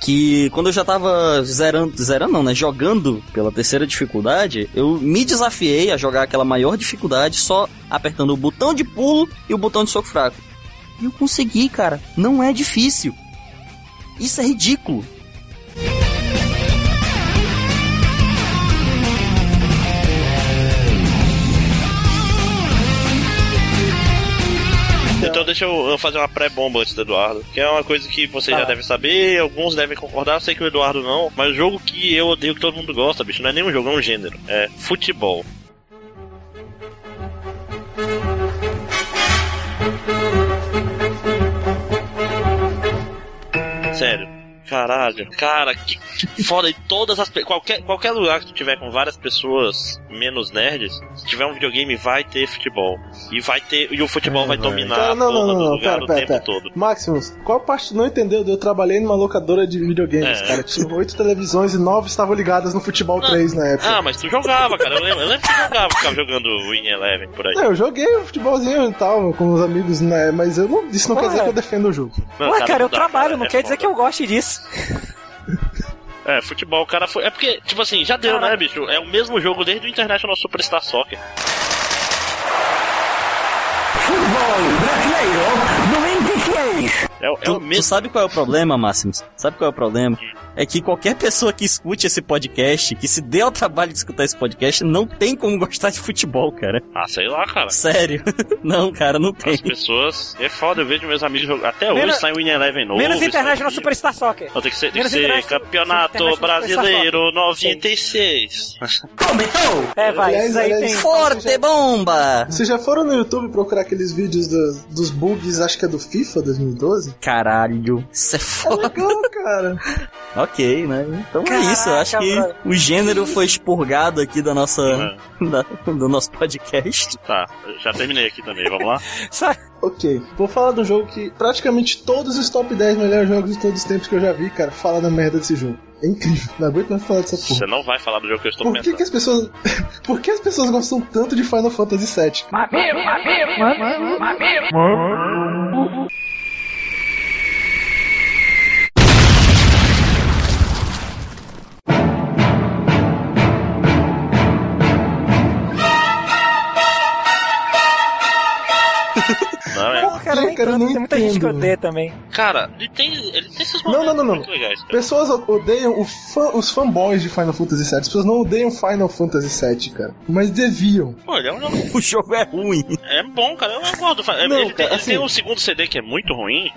Que quando eu já tava zerando, zerando não, né? Jogando pela terceira dificuldade, eu me desafiei a jogar aquela maior dificuldade só apertando o botão de pulo e o botão de soco fraco. E eu consegui, cara. Não é difícil. Isso é ridículo. Então deixa eu fazer uma pré-bomba antes do Eduardo, que é uma coisa que vocês já devem saber, alguns devem concordar, eu sei que o Eduardo não, mas o jogo que eu odeio que todo mundo gosta, bicho, não é nem um jogo, é um gênero. É futebol. Sério. Caralho. Cara, que que foda. E todas as. Qualquer, qualquer lugar que tu tiver com várias pessoas menos nerds, se tiver um videogame, vai ter futebol. E vai ter. E o futebol vai dominar Cara, a É, não, não, não, não, lugar pera, o pera, tempo pera. todo. Maximus, qual parte tu não entendeu? Eu trabalhei numa locadora de videogames, É. cara. Tinha oito televisões e nove estavam ligadas no Futebol 3 na época. Ah, mas tu jogava, cara. Eu lembro, eu lembro que tu jogava, ficava jogando Win Eleven por aí. Não, eu joguei o futebolzinho e tal, com os amigos, né? Mas eu não, isso não quer Ué. dizer que eu defendo o jogo. Não, Ué, cara, eu não dá, trabalho, não é quer dizer foda. que eu goste disso. É, futebol, o cara foi. É porque, tipo assim, já deu, né, bicho? É o mesmo jogo desde o International Superstar Soccer. É, o- é Tu, o tu mesmo. sabe qual é o problema, Máximos? Sabe qual é o problema? É que qualquer pessoa que escute esse podcast, que se dê ao trabalho de escutar esse podcast, não tem como gostar de futebol, cara. Ah, sei lá, cara. Sério. Não, cara, não tem. As pessoas. É foda, eu vejo meus amigos jogando. Até Menos- hoje sai Win Eleven novo. Menos International Superstar Soccer. Não, tem que ser, tem que Menos ser Campeonato Brasileiro Superstar 96. É, vai, Aliás, isso aí aliás, tem. Forte bomba! Vocês já foram no YouTube procurar aqueles vídeos do- dos bugs, acho que é do FIFA 2012? Caralho, isso é É foda. legal, cara. ok, né? Então é Caraca, isso. Eu acho que o gênero foi expurgado aqui da nossa, da- do nosso podcast. Tá, já terminei aqui também, vamos lá? Ok, vou falar do jogo que praticamente todos os top 10 melhores jogos de todos os tempos que eu já vi, cara, fala da merda desse jogo. É incrível, não aguento mais falar dessa porra. Você não vai falar do jogo que eu estou Por que, que as pessoas. Por que as pessoas gostam tanto de Final Fantasy VII? Não, é. Nem Cara, não tem muita gente que odeia também. Cara, ele tem, ele tem esses Não, momentos não, não, não. muito legais. cara. Pessoas odeiam o fã- os fanboys de Final Fantasy VII. As pessoas não odeiam Final Fantasy VII, cara. Mas deviam. Pô, ele é, um, O jogo é ruim. é bom, cara. Eu gosto. do- Não, ele, tem, cara, ele assim- tem o segundo CD que é muito ruim.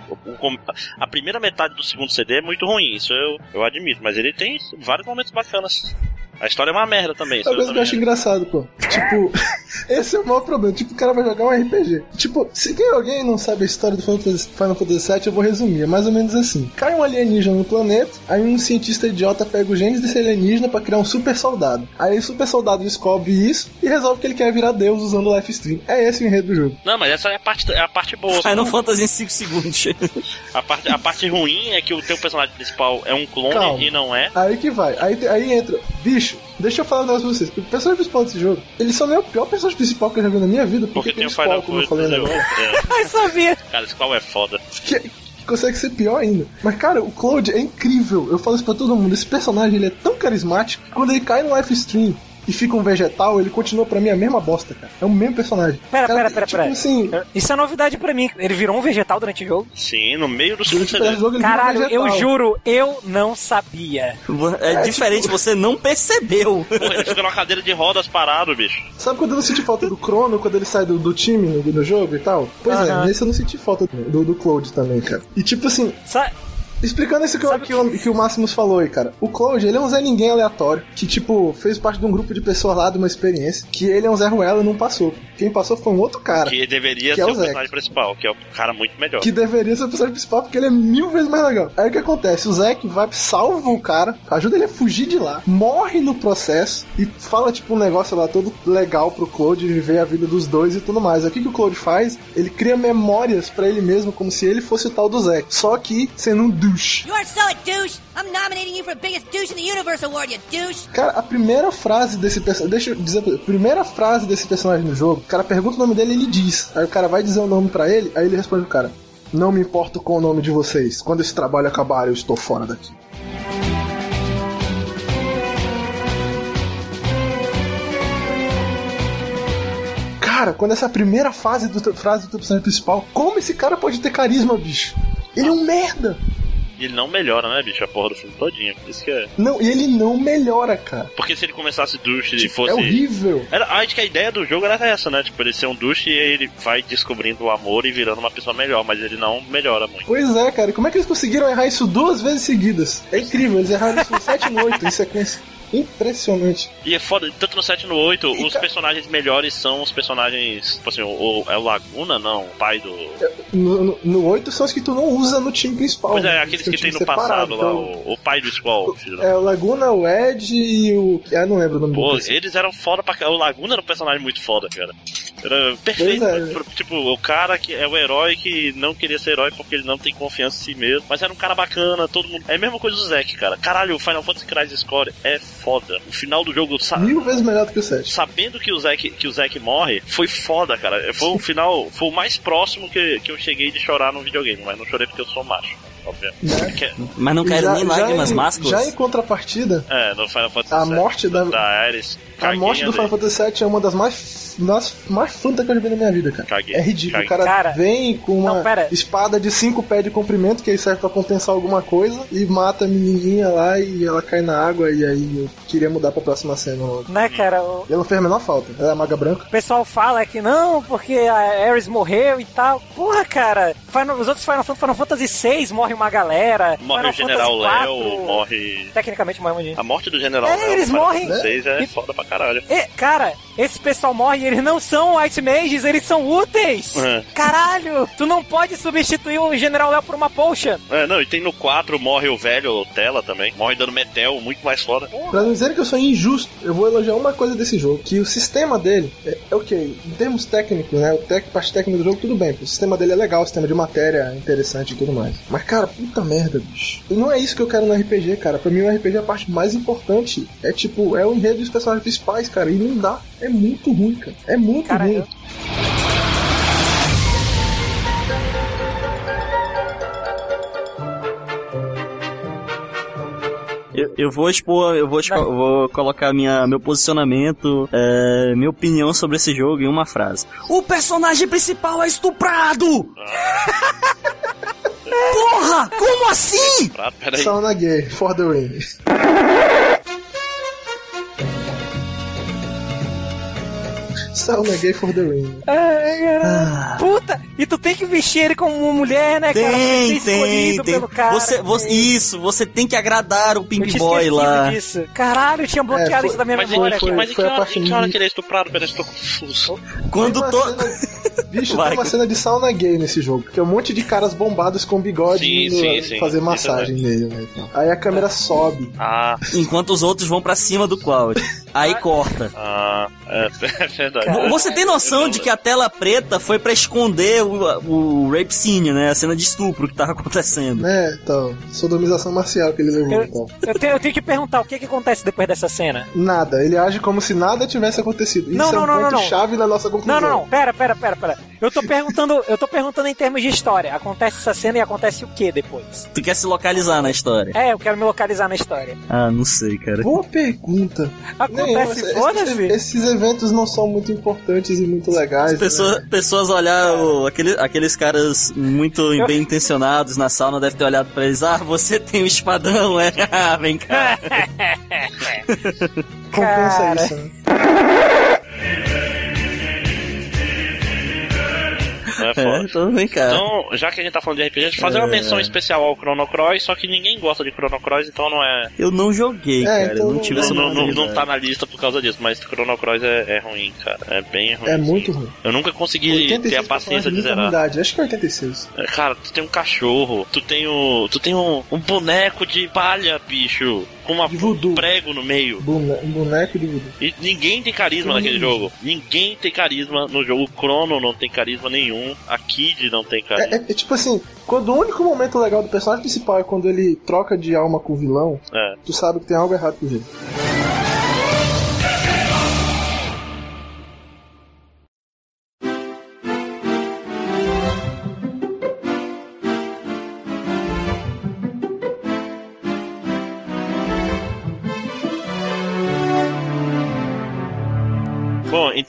A primeira metade do segundo CD é muito ruim, isso eu, eu admito. Mas ele tem vários momentos bacanas. A história é uma merda também. isso É eu uma coisa que eu acho engraçado, pô. Tipo, esse é o maior problema. Tipo, o cara vai jogar um RPG. Tipo, se quem- alguém não sabe a história do Final Fantasy, Final Fantasy VII, eu vou resumir. É mais ou menos assim. Cai um alienígena no planeta, aí um cientista idiota pega os genes desse alienígena pra criar um super soldado. Aí o super soldado descobre isso e resolve que ele quer virar Deus usando o Life Stream. É esse o enredo do jogo. Não, mas essa é a parte, é a parte boa. Final Fantasy em 5 segundos. A parte, a parte ruim é que o teu personagem principal é um clone Calma. e não é. Aí que vai. Aí, aí entra. Bicho, deixa eu falar um negócio pra vocês. O personagem principal desse jogo, ele só não é o pior personagem principal que eu já vi na minha vida, porque, Porque tem o o Final como eu falei agora. É. Ai, sabia. Cara, esse qual é foda. que consegue ser pior ainda. Mas, cara, o Cloud é incrível. Eu falo isso pra todo mundo. Esse personagem ele é tão carismático que quando ele cai no live stream. E fica um vegetal, ele continua pra mim a mesma bosta, cara. É o mesmo personagem. Pera, Cara, pera, pera, tipo pera. assim, Isso é novidade pra mim. Ele virou um vegetal durante o jogo? Sim, no meio do durante o jogo ele vira um Caralho, eu juro, eu não sabia. É, diferente, você não percebeu. Porra, ele fica numa cadeira de rodas parado, bicho. Sabe quando eu não senti falta do Crono, quando ele sai do, do time no, no jogo e tal? Pois Aham. é, nesse eu não senti falta do, do Cloud também, cara. E tipo assim, Sa- explicando isso que, o- que, o, que o Máximos falou aí, cara. O Cloud, ele é um Zé Ninguém aleatório, que tipo, fez parte de um grupo de pessoas lá, de uma experiência, que ele é um Zé Ruela e não passou. Quem passou foi um outro cara. Que deveria Que ser é o o personagem principal, que é o cara muito melhor. Que deveria ser o personagem principal, porque ele é mil vezes mais legal. Aí o que acontece? O Zack vai, salva o cara, ajuda ele a fugir de lá, morre no processo e fala, tipo, um negócio lá todo legal pro Claude viver a vida dos dois e tudo mais. Aí o que, que o Claude faz? Ele cria memórias pra ele mesmo, como se ele fosse o tal do Zack. Só que sendo um douche. You're so a douche. I'm nominating you for biggest douche in the universe award, you douche. Cara, a primeira frase desse personagem. Deixa eu dizer a primeira frase desse personagem no jogo, o cara pergunta o nome dele e ele diz. Aí o cara vai dizer o nome pra ele, aí ele responde o cara. Não me importo com o nome de vocês. Quando esse trabalho acabar, eu estou fora daqui. Cara, quando essa primeira fase do frase do personagem principal, como esse cara pode ter carisma, bicho? Ele é um merda. E ele não melhora, né, bicho, a porra do filme todinho. Isso que é. Não, e ele não melhora, cara. Porque se ele começasse douche e fosse. É horrível. Era, acho que a ideia do jogo era essa, né? Tipo, ele ser um douche e ele vai descobrindo o amor e virando uma pessoa melhor, mas ele não melhora muito. Pois é, cara. e Como é que eles conseguiram errar isso duas vezes seguidas? É incrível, eles erraram isso no 7 e no 8 em sequência. Impressionante. E é foda, tanto no 7 e no 8, os personagens melhores são os personagens. Tipo assim, o, é o Laguna, não? O pai do. No, no, no 8 são os que tu não usa no time principal. Pois né? é, aqueles Esse é o que tem no passado separado, lá, então- o, o pai do Squall, É o Laguna, o Ed e o. Ah, não lembro o nome do Pô, personagem. eles eram foda pra. O Laguna era um personagem muito foda, cara. Era perfeito. É. Tipo, o cara que é o herói que não queria ser herói porque ele não tem confiança em si mesmo. Mas era um cara bacana, todo mundo. É a mesma coisa do Zack, cara. Caralho, o Final Fantasy Crisis Score é foda. O final do jogo, Mil vezes melhor do que o 7. sabendo que o Zack, que o Zack morre, foi foda, cara. Foi um final, foi o mais próximo que, que eu cheguei de chorar num videogame, mas não chorei porque eu sou macho, obviamente. Que- Mas não caíram já- nem lágrimas másculas. Já em contrapartida, É, no Final Fantasy A morte da- da Ares. A morte do Final Fantasy VII é uma das mais, das mais fantas que eu já vi na minha vida, cara. Caguei. É ridículo. Caguei. O cara, Cara, vem com uma não, espada de 5 pés de comprimento, que aí serve pra compensar alguma coisa, e mata a menininha lá e ela cai na água, e aí eu queria mudar pra próxima cena logo. Né, cara? O E ela não fez a menor falta. Ela é a maga branca. pessoal fala que não, porque a Ares morreu e tal. Porra, cara, Final- os outros Final, Final Fantasy VI morre uma galera. Morre Final o General Léo, morre. Tecnicamente morre um gente. A morte do General É, Léo eles morrem- VI é foda pra caralho. E, cara, esse pessoal morre e eles não são White Mages, eles são úteis! É. Caralho! Tu não pode substituir o General Léo por uma potion! É, não, e tem no 4 morre o velho o Tela também. Morre dando metel, muito mais foda. Pra não dizer que eu sou injusto, eu vou elogiar uma coisa desse jogo, que o sistema dele é, é ok, em termos técnicos, né? O tec, parte técnica do jogo, tudo bem. O sistema dele é legal, o sistema de matéria é interessante e tudo mais. Mas, cara, puta merda, bicho. E não é isso que eu quero no RPG, cara. Pra mim, o RPG é a parte mais importante. É tipo, é o enredo dos personagens principais, cara. E não dá. É muito ruim, cara. É muito Cara, ruim. eu- Eu, eu vou expor, eu vou, expo- eu vou colocar minha, meu posicionamento, é, minha opinião sobre esse jogo em uma frase. O personagem principal é estuprado! Porra! Como assim? Prato, peraí. Sauna gay, for the win. Sauna gay for the win. Ai, cara. Puta! E tu tem que vestir ele como uma mulher, né, cara? Tem, tem, tem. pelo cara. Você, você, isso, você tem que agradar o tinha Boy lá. disso. Caralho, eu tinha bloqueado É, foi- isso da minha Mas, memória. em, foi- que- mas em, foi que hora, em que hora que ele é estuprado? Peraí, eu tô confuso. Quando to... Bicho, Vai. tem uma cena de sauna gay nesse jogo. Que é um monte de caras bombados com bigode Sim, indo sim, sim. fazer Isso é massagem nele, né? então. Aí a câmera sobe. Ah, Enquanto os outros vão pra cima do Cloud. Aí corta. ah, é, é verdade. Vo- Você tem noção de que a tela preta foi pra esconder o, o rape scene, né? A cena de estupro que tava acontecendo. Né, então, sodomização marcial que ele levou, então. Eu tenho, eu tenho que perguntar o que, que acontece depois dessa cena. Nada, ele age como se nada tivesse acontecido. Isso Não, é não, um não, não, ponto não. chave na nossa conclusão. Não, não, não. Pera, pera, pera, pera. Eu tô perguntando, eu tô perguntando em termos de história. Acontece essa cena e acontece o que depois? Tu quer se localizar na história? É, eu quero me localizar na história. Ah, não sei, cara. Boa pergunta. Acontece, foda-se. Esses, esses eventos não são muito importantes e muito legais. né? Pessoa- pessoas olhar o- aquele- aqueles caras muito bem intencionados na sauna devem ter olhado pra eles. Ah, você tem um espadão, é? Ah, vem cá. Compensa Cara. isso, né? É foda. então vem cá. Então, já que a gente tá falando de RPG, fazer uma É. menção especial ao Chrono Cross, só que ninguém gosta de Chrono Cross, então não é. Eu não joguei, É, cara. então eu não tive essa Não, não, não, não tá na lista por causa disso, mas Chrono Cross é, é ruim, cara. É bem ruim. É muito ruim. Eu nunca consegui 86 ter a paciência de zerar. ruindade. Acho que é 86. É, Cara, tu tem um cachorro, tu tem um. Tu tem um, um boneco de palha, bicho. Com uma, um prego no meio. Bone- Um boneco de voodoo. E ninguém tem carisma naquele jogo. Ninguém tem carisma no jogo. O Chrono não tem carisma nenhum. A Kid não tem carisma. É, é- é tipo assim, quando o único momento legal do personagem principal é quando ele troca de alma com o vilão, É. tu sabe que tem algo errado com o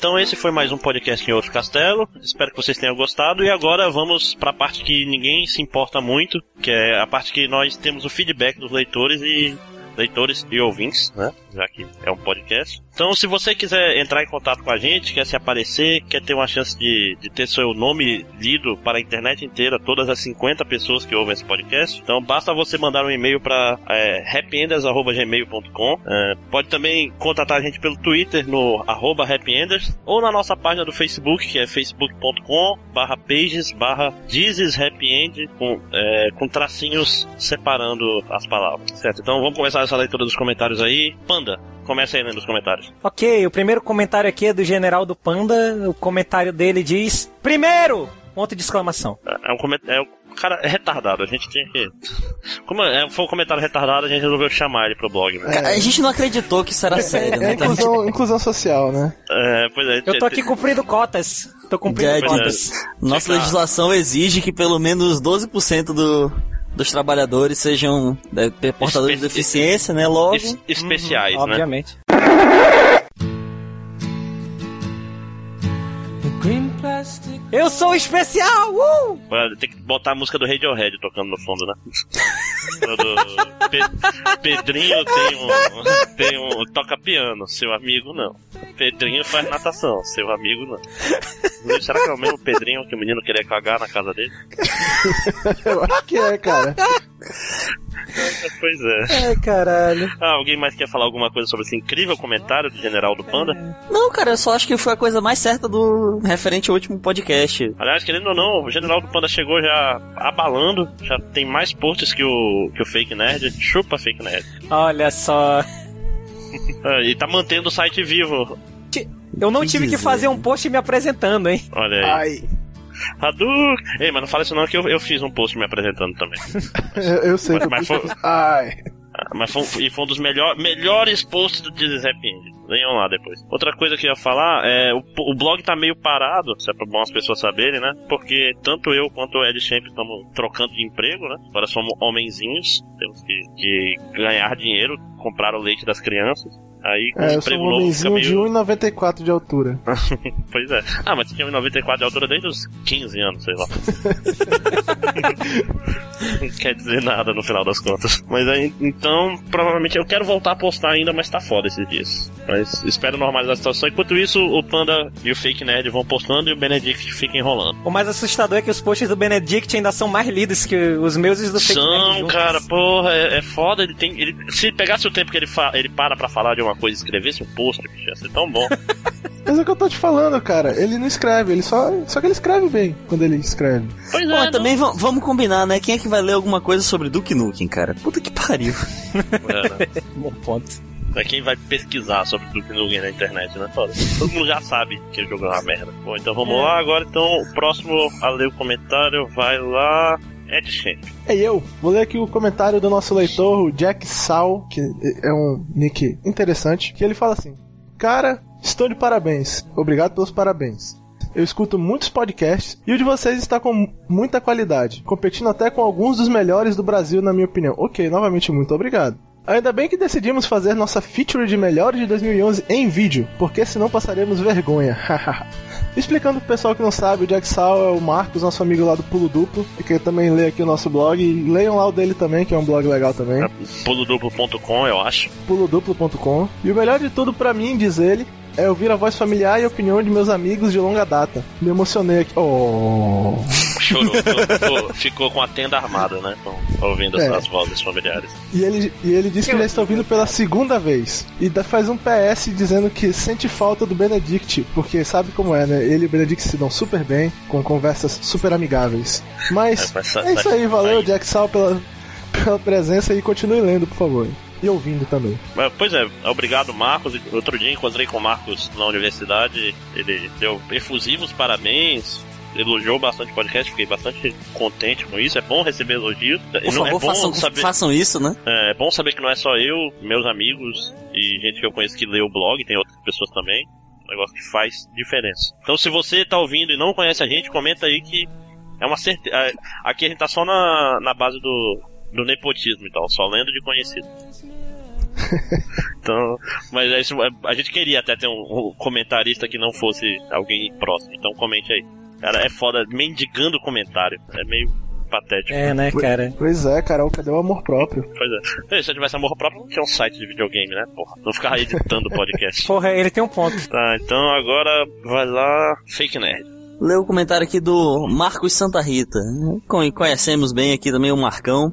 então esse foi mais um podcast em outro castelo. Espero que vocês tenham gostado. E agora vamos para a parte que ninguém se importa muito, que é a parte que nós temos o feedback dos leitores e leitores e ouvintes, né? Já que é um podcast. Então, se você quiser entrar em contato com a gente, quer se aparecer, quer ter uma chance de, de ter seu nome lido para a internet inteira, todas as 50 pessoas que ouvem esse podcast, então basta você mandar um e-mail para é, happyenders.gmail.com. É, pode também contatar a gente pelo Twitter no arroba happyenders ou na nossa página do Facebook, que é facebook.com barra pages barra happyend com, é, com tracinhos separando as palavras, certo? Então vamos começar essa leitura dos comentários aí. Panda, começa aí lendo os comentários. Ok, o primeiro comentário aqui é do General do Panda. O comentário dele diz: Primeiro! Ponto de exclamação. É um comentário. É um cara é retardado, a gente tinha que. Como é, foi um comentário retardado, a gente resolveu chamar ele pro blog, né? Cara, A gente não acreditou que isso era sério, É né? Gente- inclusão, inclusão social, né? É, pois é. Eu tô aqui cumprindo cotas. Tô cumprindo cotas. Nossa legislação exige que pelo menos 12% do, dos trabalhadores sejam é, portadores de deficiência, né? Logo. Es- especiais, né? Obviamente. Eu sou especial! Uh! Tem que botar a música do Radiohead tocando no fundo, né? Pe- Pedrinho tem um, tem um. toca piano, seu amigo não. Pedrinho faz natação, seu amigo não. Será que é o mesmo Pedrinho que o menino queria cagar na casa dele? Eu acho que é, cara. Pois é. Ai, caralho. Ah, alguém mais quer falar alguma coisa sobre esse incrível comentário do General do Panda? Não, cara, eu só acho que foi a coisa mais certa do referente ao último podcast. Aliás, querendo ou não, o General do Panda chegou já abalando, já tem mais posts que o, que o Fake Nerd. Chupa Fake Nerd. Olha só. Ah, e tá mantendo o site vivo. Eu não tive que fazer um post me apresentando, hein? Olha aí. Ai. Hadouken! Ei, mas não fala isso não, que eu, eu fiz um post me apresentando também. Eu, eu sei que eu Mas foi- Ai. Ah, Mas foi, e foi um dos melhor, melhores posts do Disney. Venham lá depois. Outra coisa que eu ia falar é o, o blog tá meio parado, isso é pra bom as pessoas saberem, né? Porque tanto eu quanto o Ed sempre estamos trocando de emprego, né? Agora somos homenzinhos, temos que, que ganhar dinheiro, comprar o leite das crianças. Aí com É, eu sou um homenzinho meio. de 1,94 de altura. pois é. Ah, mas você tinha 1,94 de altura desde os 15 anos, sei lá. Não quer dizer nada no final das contas. Mas aí, então, provavelmente eu quero voltar a postar ainda, mas tá foda esses dias. Mas espero normalizar a situação. Enquanto isso, o Panda e o Fake Nerd vão postando e o Benedict fica enrolando. O mais assustador é que os posts do Benedict ainda são mais lidos que os meus e os do Fake Nerd São, cara, porra, é, é foda. Ele tem. Ele, se pegasse o tempo que ele, fa, ele para pra falar de uma coisa e escrevesse um post, bicho, ia ser tão bom. Mas é o que eu tô te falando, cara. Ele não escreve, ele só. Só que ele escreve bem quando ele escreve. Pois Bom, é, também va- vamos combinar, né? Quem é que vai ler alguma coisa sobre Duke Nukem, cara? Puta que pariu. É, né? Bom ponto. Pra quem vai pesquisar sobre Duke Nukem na internet, né? Foda. Todo mundo já sabe que o jogo é uma merda. Bom, então vamos É. lá. Agora, então, o próximo a ler o comentário vai lá. Ed Shen. É eu. Vou ler aqui o comentário do nosso leitor, o Jack Sal, que é um nick interessante, que ele fala assim: Cara, estou de parabéns. Obrigado pelos parabéns. Eu escuto muitos podcasts e o de vocês está com muita qualidade, competindo até com alguns dos melhores do Brasil, na minha opinião. Ok, novamente, muito obrigado. Ainda bem que decidimos fazer nossa feature de melhores de 2011 em vídeo, porque senão passaremos vergonha. Explicando pro pessoal que não sabe, o Jack Sal é o Marcos, nosso amigo lá do Pulo Duplo, e que também lê aqui o nosso blog. E leiam lá o dele também, que é um blog legal também. Puloduplo.com, eu acho. Puloduplo.com. E o melhor de tudo pra mim, diz ele, é ouvir a voz familiar e a opinião de meus amigos de longa data. Me emocionei aqui. Oh. Chorou, ficou, ficou com a tenda armada, né? Ouvindo É. essas vozes familiares. E ele, e ele disse que já está ouvindo pela segunda vez. E faz um PS dizendo que sente falta do Benedict, porque sabe como é, né? Ele e o Benedict se dão super bem, com conversas super amigáveis. Mas É, mas- é isso aí, valeu, Jack Sal, pela, pela presença e continue lendo, por favor. E ouvindo também. Pois é, obrigado Marcos. Outro dia encontrei com o Marcos na universidade, ele deu efusivos parabéns, elogiou bastante o podcast, fiquei bastante contente com isso. É bom receber elogios. Por não favor, é bom façam, saber... façam isso, né? É, é bom saber que não é só eu, meus amigos e gente que eu conheço que lê o blog, tem outras pessoas também. Um negócio que faz diferença. Então se você tá ouvindo e não conhece a gente, comenta aí que é uma certeza. Aqui a gente tá só na, na base do, do nepotismo, então, só lendo de conhecido. Então, mas é isso, a gente queria até ter um, um comentarista que não fosse alguém próximo, então comente aí. Cara, é foda, mendigando comentário. É meio patético. É, né, cara? Pois é, Carol, cadê o amor próprio? Pois é. Se eu tivesse amor próprio, não tinha um site de videogame, né? Porra, não ficava editando o podcast. Porra, ele tem um ponto. Tá, então agora vai lá, Fake Nerd. Lê o comentário aqui do Marcos Santa Rita. Con- Conhecemos bem aqui também o Marcão.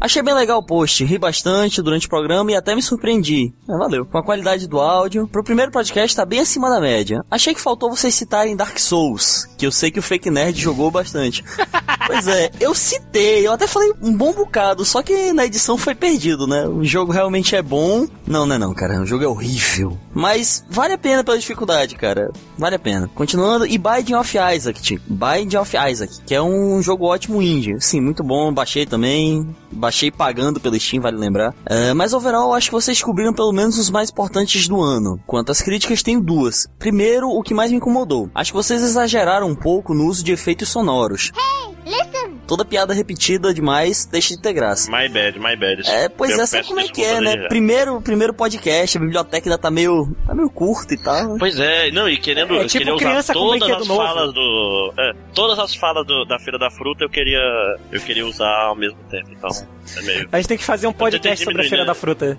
Achei bem legal o post, ri bastante durante o programa e até me surpreendi. É, valeu. Com a qualidade do áudio. Pro primeiro podcast tá bem acima da média. Achei que faltou vocês citarem Dark Souls, que eu sei que o Fake Nerd jogou bastante. pois é, eu citei, eu até falei um bom bocado, só que na edição foi perdido, né? O jogo realmente é bom. Não, não é não, cara. O jogo é horrível. Mas vale a pena pela dificuldade, cara. Vale a pena. Continuando, e Binding of Isaac, tipo. Binding of Isaac, que é um jogo ótimo indie. Sim, muito bom. Baixei também. Baixei pagando pelo Steam, vale lembrar. É, mas overall, acho que vocês descobriram pelo menos os mais importantes do ano. Quanto às críticas, tenho duas. Primeiro, o que mais me incomodou. Acho que vocês exageraram um pouco no uso de efeitos sonoros. Toda piada repetida demais deixa de ter graça. My bad, my bad. É, pois Eu é, sabe como é que é, né? já. Primeiro, primeiro podcast, a biblioteca ainda tá meio, tá meio curta e tal. Pois é, não, e querendo, É eu tipo queria usar criança com todas as novo. falas do. é, todas as falas do- da Feira da Fruta eu queria. Eu queria usar ao mesmo tempo, então. É meio. A gente tem que fazer um podcast sobre a Feira da Fruta.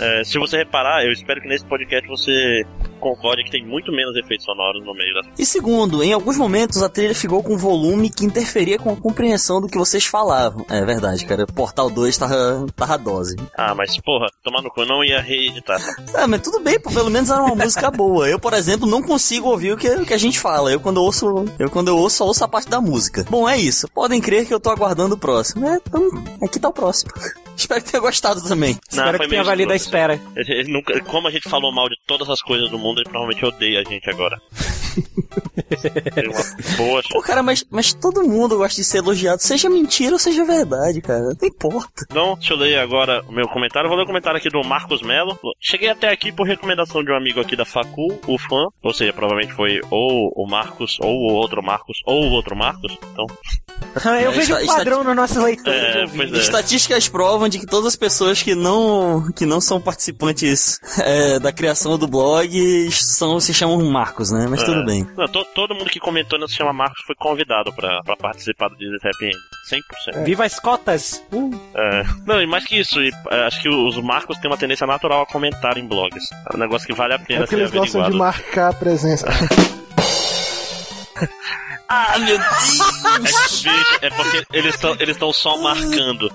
É, se você reparar, eu espero que nesse podcast você concorde que tem muito menos efeitos sonoros no meio das. E segundo, em alguns momentos a trilha ficou com um volume que interferia com a compreensão do que vocês falavam. É verdade, cara. Portal 2 tava, tava dose. Ah, mas porra, tomar no cu, eu não ia reeditar. Ah, mas tudo bem, pô, pelo menos era uma música boa. Eu, por exemplo, não consigo ouvir o que, o que a gente fala. Eu quando eu ouço, eu quando eu ouço, só ouço a parte da música. Bom, é isso. Podem crer que eu tô aguardando o próximo. É, então, aqui tá o próximo. Espero que tenha gostado também. Não, foi meio escroto, a espera. Ele, ele nunca, como a gente falou mal de todas as coisas do mundo, ele provavelmente odeia a gente agora. Boa Pô, cara, mas, mas todo mundo gosta de ser elogiado, seja mentira ou seja verdade, cara. Não importa. Então, deixa eu ler agora o meu comentário. Vou ler o comentário aqui do Marcos Melo. Cheguei até aqui por recomendação de um amigo aqui da Facul, o fã. Ou seja, provavelmente foi ou o Marcos, ou o outro Marcos, ou o outro Marcos. Então. Eu vejo um Está- padrão nos nossos leitores. É, pois é. Estatísticas provam de que todas as pessoas que não, que não são participantes é, da criação do blog são, se chamam Marcos, né? Mas É. tudo bem. Não, to- todo mundo que comentou não se chama Marcos foi convidado pra, pra participar do Disney Happy End. 100%. Viva as cotas! É. Não, e mais que isso, e, é, acho que os Marcos têm uma tendência natural a comentar em blogs. É um negócio que vale a É pena porque ser eles gostam de averiguado. marcar a presença. Ah, meu É, bicho, é porque eles estão eles tão só marcando.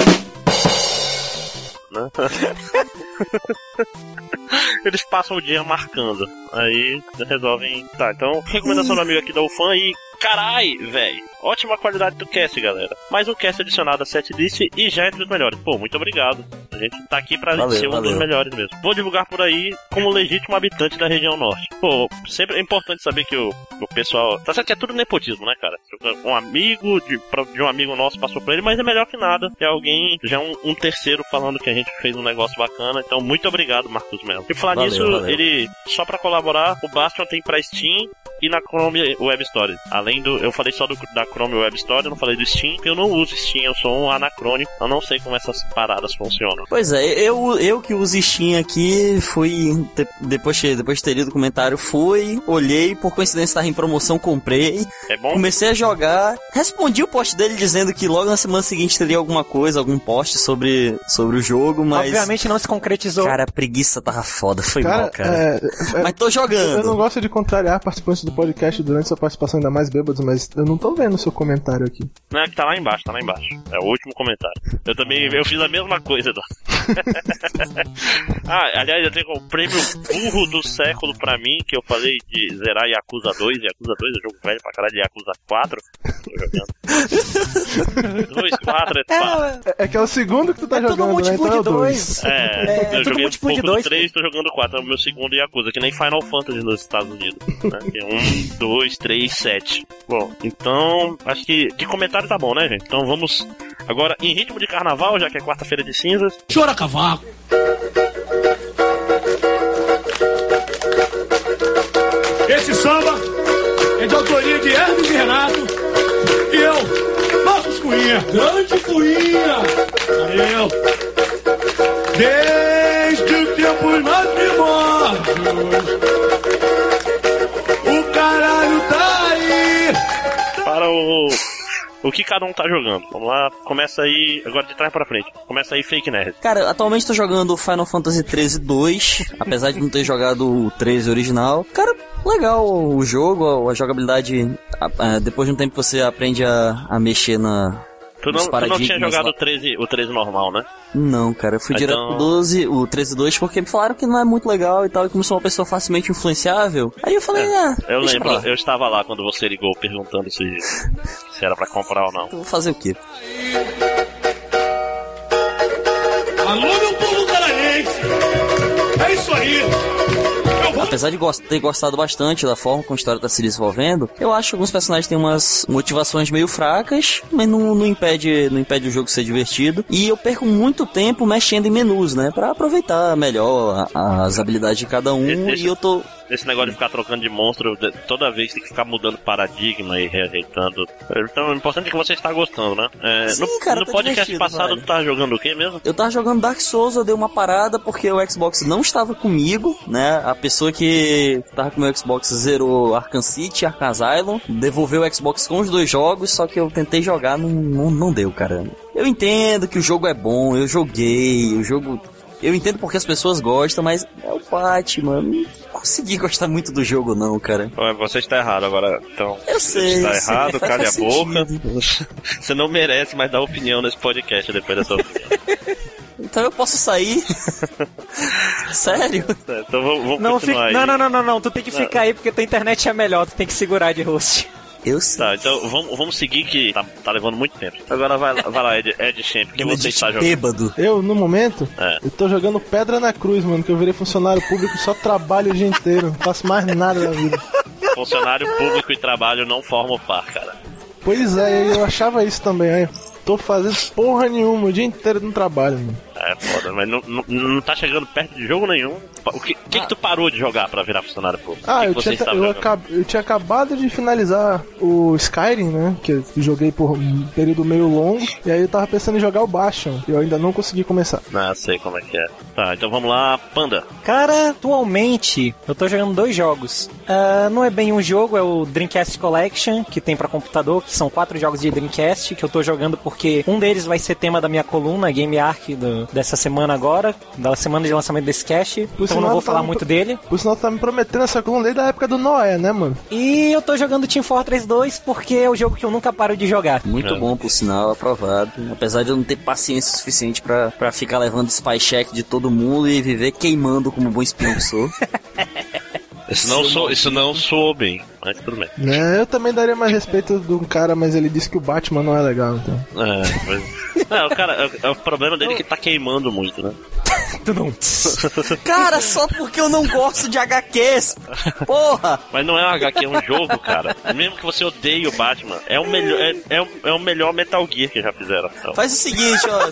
Né? Eles passam o dia marcando. Aí resolvem. Tá, então, recomendação do amigo aqui da UFAM e. Carai, velho. Ótima qualidade do cast, galera. Mais um cast adicionado a setlist e já entre os melhores. Pô, muito obrigado. A gente tá aqui pra Valeu, ser um dos valeu. melhores mesmo. Vou divulgar por aí como legítimo habitante da região norte. Pô, sempre é importante saber que o, o pessoal. Tá certo que é tudo nepotismo, né, cara? Um amigo de, pra- de um amigo nosso passou por ele, mas é melhor que nada. É alguém, já um, um terceiro falando que a gente fez um negócio bacana. Então, muito obrigado, Marcos Melo. E falar Valeu, nisso, ele, só pra colaborar, o Bastion tem pra Steam e na Chrome Web Store. Além do. Eu falei só do, da Chrome Web Store, eu não falei do Steam, porque eu não uso Steam, eu sou um anacrônico, eu não sei como essas paradas funcionam. Pois é, eu, eu que uso Steam aqui, fui. de- depois, de- depois de ter lido o comentário, fui, olhei, por coincidência estava em promoção, comprei. É bom? Comecei a jogar, respondi o post dele dizendo que logo na semana seguinte teria alguma coisa, algum post sobre, sobre o jogo, mas. Obviamente não se concretizou. Cara, a preguiça tava foda, foi Cara, mal, cara. é, é- Mas tô jogando. Eu não gosto de contrariar participantes do podcast durante sua participação, ainda mais bêbados, mas eu não tô vendo o seu comentário aqui. Não, é que tá lá embaixo, tá lá embaixo. É o último comentário. Eu também, eu fiz a mesma coisa, Eduardo. ah, aliás, eu tenho o prêmio burro do século pra mim, que eu falei de zerar Yakuza 2. Yakuza 2 é jogo velho pra caralho, Yakuza 4. Tô jogando. 2, 4, é 4. É, é que é o segundo que tu tá jogando, né? Então é o dois. É, eu tudo joguei um múltiplo de pouco do dois, 3, tô jogando 4, é o meu segundo Yakuza, que nem Final Fantasy nos Estados Unidos. Né? Que é 1, 2, 3, 7. Bom, então, acho que de comentário tá bom, né, gente? Então vamos agora em ritmo de carnaval, já que é quarta-feira de cinzas. Chora cavaco. Esse samba é de autoria de Hermes e Renato. E eu, Marcos Cunha. Grande Cunha. Valeu. Desde tempos mais o. O que cada um tá jogando. Vamos lá, começa aí, agora de trás pra frente. Começa aí, Fake Nerd. Cara, atualmente tô jogando Final Fantasy 13 2, apesar de não ter jogado o 13 original. Cara, legal o jogo, a jogabilidade. depois de um tempo você aprende a, a mexer na. Tu não, tu não tinha jogado lá. o 13, o 13 normal, né? Não, cara, eu fui Então- direto pro 12, o 13 2, porque me falaram que não é muito legal e tal, e como sou uma pessoa facilmente influenciável. Aí eu falei, ah, Eu deixa lembro, pra lá. eu estava lá quando você ligou perguntando se, se era pra comprar ou não. Vou fazer o quê? Alô, meu povo canadense. É isso aí. Apesar de ter gostado bastante da forma como a história tá se desenvolvendo, eu acho que alguns personagens têm umas motivações meio fracas, mas não, não impede, não impede o jogo ser divertido. E eu perco muito tempo mexendo em menus, né? Pra aproveitar melhor a- as habilidades de cada um. E eu tô. Esse negócio de ficar trocando de monstro, toda vez tem que ficar mudando paradigma e reajeitando. Então, o importante é que você está gostando, né? É, Sim, no cara, no tá podcast passado, velho. tu tava jogando o quê mesmo? Eu tava jogando Dark Souls, eu dei uma parada porque o Xbox não estava comigo, né? A pessoa que tava com o meu Xbox zerou Arkham City, Arkham Asylum, devolveu o Xbox com os dois jogos, só que eu tentei jogar, não, não, não deu, cara. Eu entendo que o jogo é bom, eu joguei, o jogo... Eu entendo porque as pessoas gostam, mas é o Batman, não consegui gostar muito do jogo não, cara. Você está errado agora, então. Eu sei, Você está sei, errado, calha a boca. Você não merece mais dar opinião nesse podcast depois dessa opinião. Então eu posso sair? Sério? Então vamos, vamos Não, continuar fica... aí. não, não, não, não, não. Tu tem que Não. ficar aí porque tua internet é melhor. Tu tem que segurar de host. Eu sei. Tá, então vamos, vamos seguir que tá, tá levando muito tempo. Agora vai lá, vai lá Ed, Ed Champ, que você está jogando? Bêbado. Eu, no momento, É. eu tô jogando Pedra na Cruz, mano, que eu virei funcionário público só trabalho o dia inteiro. Não faço mais nada da vida. Funcionário público e trabalho não formam par, cara. Pois é, eu achava isso também, aí. Tô fazendo porra nenhuma o dia inteiro no trabalho, mano. É foda, mas não, não, não tá chegando perto de jogo nenhum. O que, que, que tu parou de jogar pra virar funcionário público? Ah, que eu que tinha, eu, acab- eu tinha acabado de finalizar o Skyrim, né? Que eu joguei por um período meio longo. E aí eu tava pensando em jogar o Bastion. Eu ainda não consegui começar. Ah, sei como é que é. Tá, então vamos lá, Panda. Cara, atualmente eu tô jogando dois jogos. Ah, não é bem um jogo, é o Dreamcast Collection, que tem pra computador, que são quatro jogos de Dreamcast, que eu tô jogando porque um deles vai ser tema da minha coluna, Game Arc, do- dessa semana agora, da semana de lançamento desse cast. Por então eu não vou tá falar muito pro- dele. Por sinal, tu tá me prometendo essa coluna desde a época do Noé, né, mano? E eu tô jogando Team Fortress 2 porque é o jogo que eu nunca paro de jogar. Muito bom, por sinal, aprovado. Apesar de eu não ter paciência suficiente pra, pra ficar levando spy check de todo mundo e viver queimando como bom espião que sou. Isso não, sou, isso não soou bem, mas tudo bem. Né, eu também daria mais respeito de um cara, mas ele disse que o Batman não é legal, então. É, mas... Não, o cara, é, é o problema dele é que tá queimando muito, né? Cara, só porque eu não gosto de HQs. Porra! Mas não é um HQ, é um jogo, cara. Mesmo que você odeie o Batman, é o melhor, é, é, o- é o melhor Metal Gear que já fizeram. Então. Faz o seguinte, ó.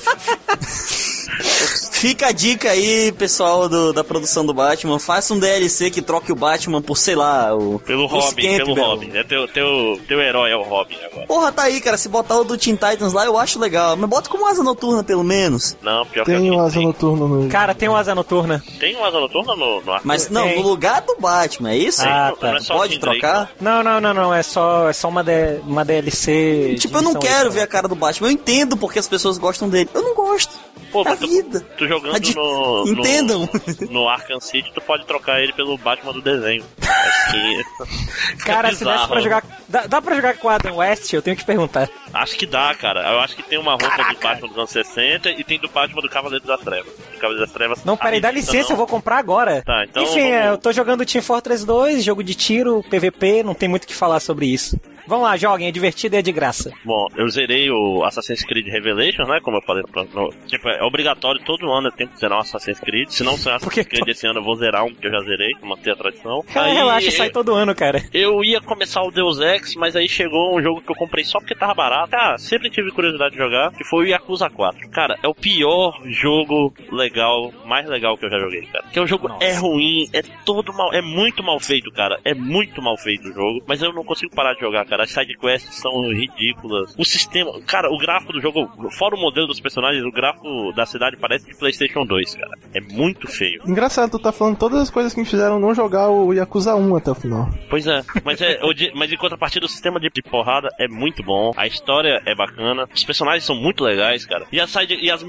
Fica a dica aí, pessoal do- da produção do Batman. Faça um DLC que troque o Batman por, sei lá, o. Pelo o Robin, pelo Campbell. Robin. É teu, teu, teu herói é o Robin agora. Porra, tá aí, cara. Se botar o do Teen Titans lá, eu acho legal. Mas bota como asa noturna, pelo menos. Não, pior Tem que um asa noturno no. Cara, tem uma asa noturna. tem um asa noturna no, no arco. Mas não, Tem. no lugar do Batman, é isso? Ah, tá. não é Pode trocar? Não, não, não, não. É só, é só uma, D- uma DLC. de Tipo, eu não quero extra. ver a cara do Batman. Eu entendo porque as pessoas gostam dele. Eu não gosto. Pô, É a tu, vida. tu jogando Adi- no, no. Entendam. No Arkham City, tu pode trocar ele pelo Batman do desenho. Acho que. Cara, se desse pra jogar. Dá, dá pra jogar com o Adam West? Eu tenho que perguntar. Acho que dá, cara. Eu acho que tem uma roupa do Batman dos anos 60 e tem do Batman do Cavaleiro das Trevas. Do Cavaleiro das Trevas. Não, peraí, dá licença, não. eu vou comprar agora. Tá, então Enfim, vamos- é, eu tô jogando Team Fortress 2, jogo de tiro, PVP, não tem muito o que falar sobre isso. Vamos lá, joguem, é divertido e é de graça. Bom, eu zerei o Assassin's Creed Revelations, né? Como eu falei. no- tipo, é obrigatório todo ano eu tenho que zerar um Assassin's Creed. Se não um Assassin's Creed esse ano, eu vou zerar um que eu já zerei, pra manter a tradição. Ah, relaxa, sai todo ano, cara. Eu ia começar o Deus Ex, mas aí chegou um jogo que eu comprei só porque tava barato. Cara, sempre tive curiosidade de jogar, que foi o Yakuza 4. Cara, é o pior jogo legal, mais legal que eu já joguei, cara. Que o jogo é ruim, é todo mal, é muito mal feito, cara. É muito mal feito o jogo, mas eu não consigo parar de jogar, cara. As sidequests são ridículas. O sistema, cara, o gráfico do jogo, fora o modelo dos personagens, o gráfico da cidade parece de PlayStation 2, cara. É muito feio. Engraçado, tu tá falando todas as coisas que me fizeram não jogar o Yakuza 1 até o final. Pois é, mas é, o de- mas em contrapartida o sistema de, porrada é muito bom, a história é bacana, os personagens são muito legais, cara. E as side, e as,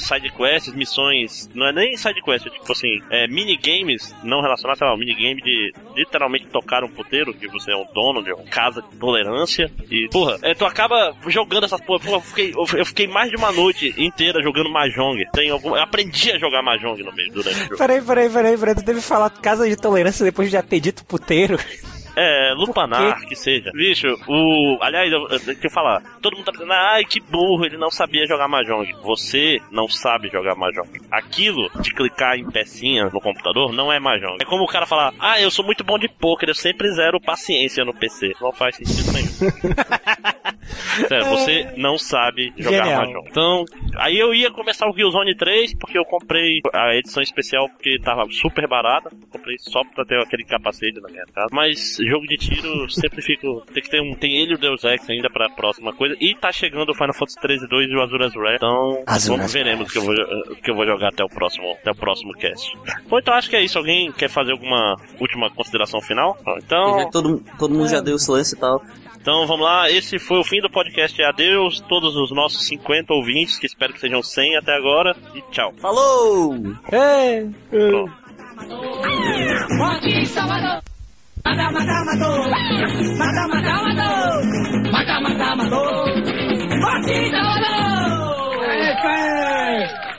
side quests, missões, não é nem side quest, é tipo assim, é minigames não relacionados, sei lá, um minigame de literalmente tocar um puteiro, que você é o dono de uma casa de tolerância e, porra, é, tu acaba jogando essas porra, porra eu, fiquei, eu, eu fiquei mais de uma noite inteira jogando Mahjong. Tem algum, eu aprendi a jogar Mahjong no meio durante o jogo. Peraí, peraí, peraí, peraí, tu deve falar casa de tolerância depois de já ter dito puteiro. É, lupanar, que seja. Bicho, o. Aliás, eu, eu tenho que falar. Todo mundo tá pensando, ai, que burro, ele não sabia jogar Mahjong. Você não sabe jogar Mahjong. Aquilo de clicar em pecinhas no computador não é Mahjong. É como o cara falar, ah, eu sou muito bom de poker, eu sempre zero paciência no PC. Não faz sentido nenhum. Sério, você não sabe jogar Genial. Mahjong. Então, aí eu ia começar o Killzone 3, porque eu comprei a edição especial porque tava super barata. Comprei só pra ter aquele capacete na minha casa. Mas jogo de tiro sempre fico. Tem que ter um. Tem ele e o Deus Ex ainda pra próxima coisa. E tá chegando o Final Fantasy 13 2 e o Azura's Wrath. Então, Azura's vamos veremos o que eu vou, que eu vou jogar até o próximo, até o próximo cast. Bom, então acho que é isso. Alguém quer fazer alguma última consideração final? Então. Todo, todo mundo já deu o silêncio e tal. Então vamos lá, esse foi o fim do podcast. Adeus, todos os nossos 50 ouvintes, que espero que sejam 100 até agora, e tchau. Falou! Ei! Pronto. Mata, mata, mató. Mata, mata, mató. Mata, mata, mató. mata. mató! ¡Eso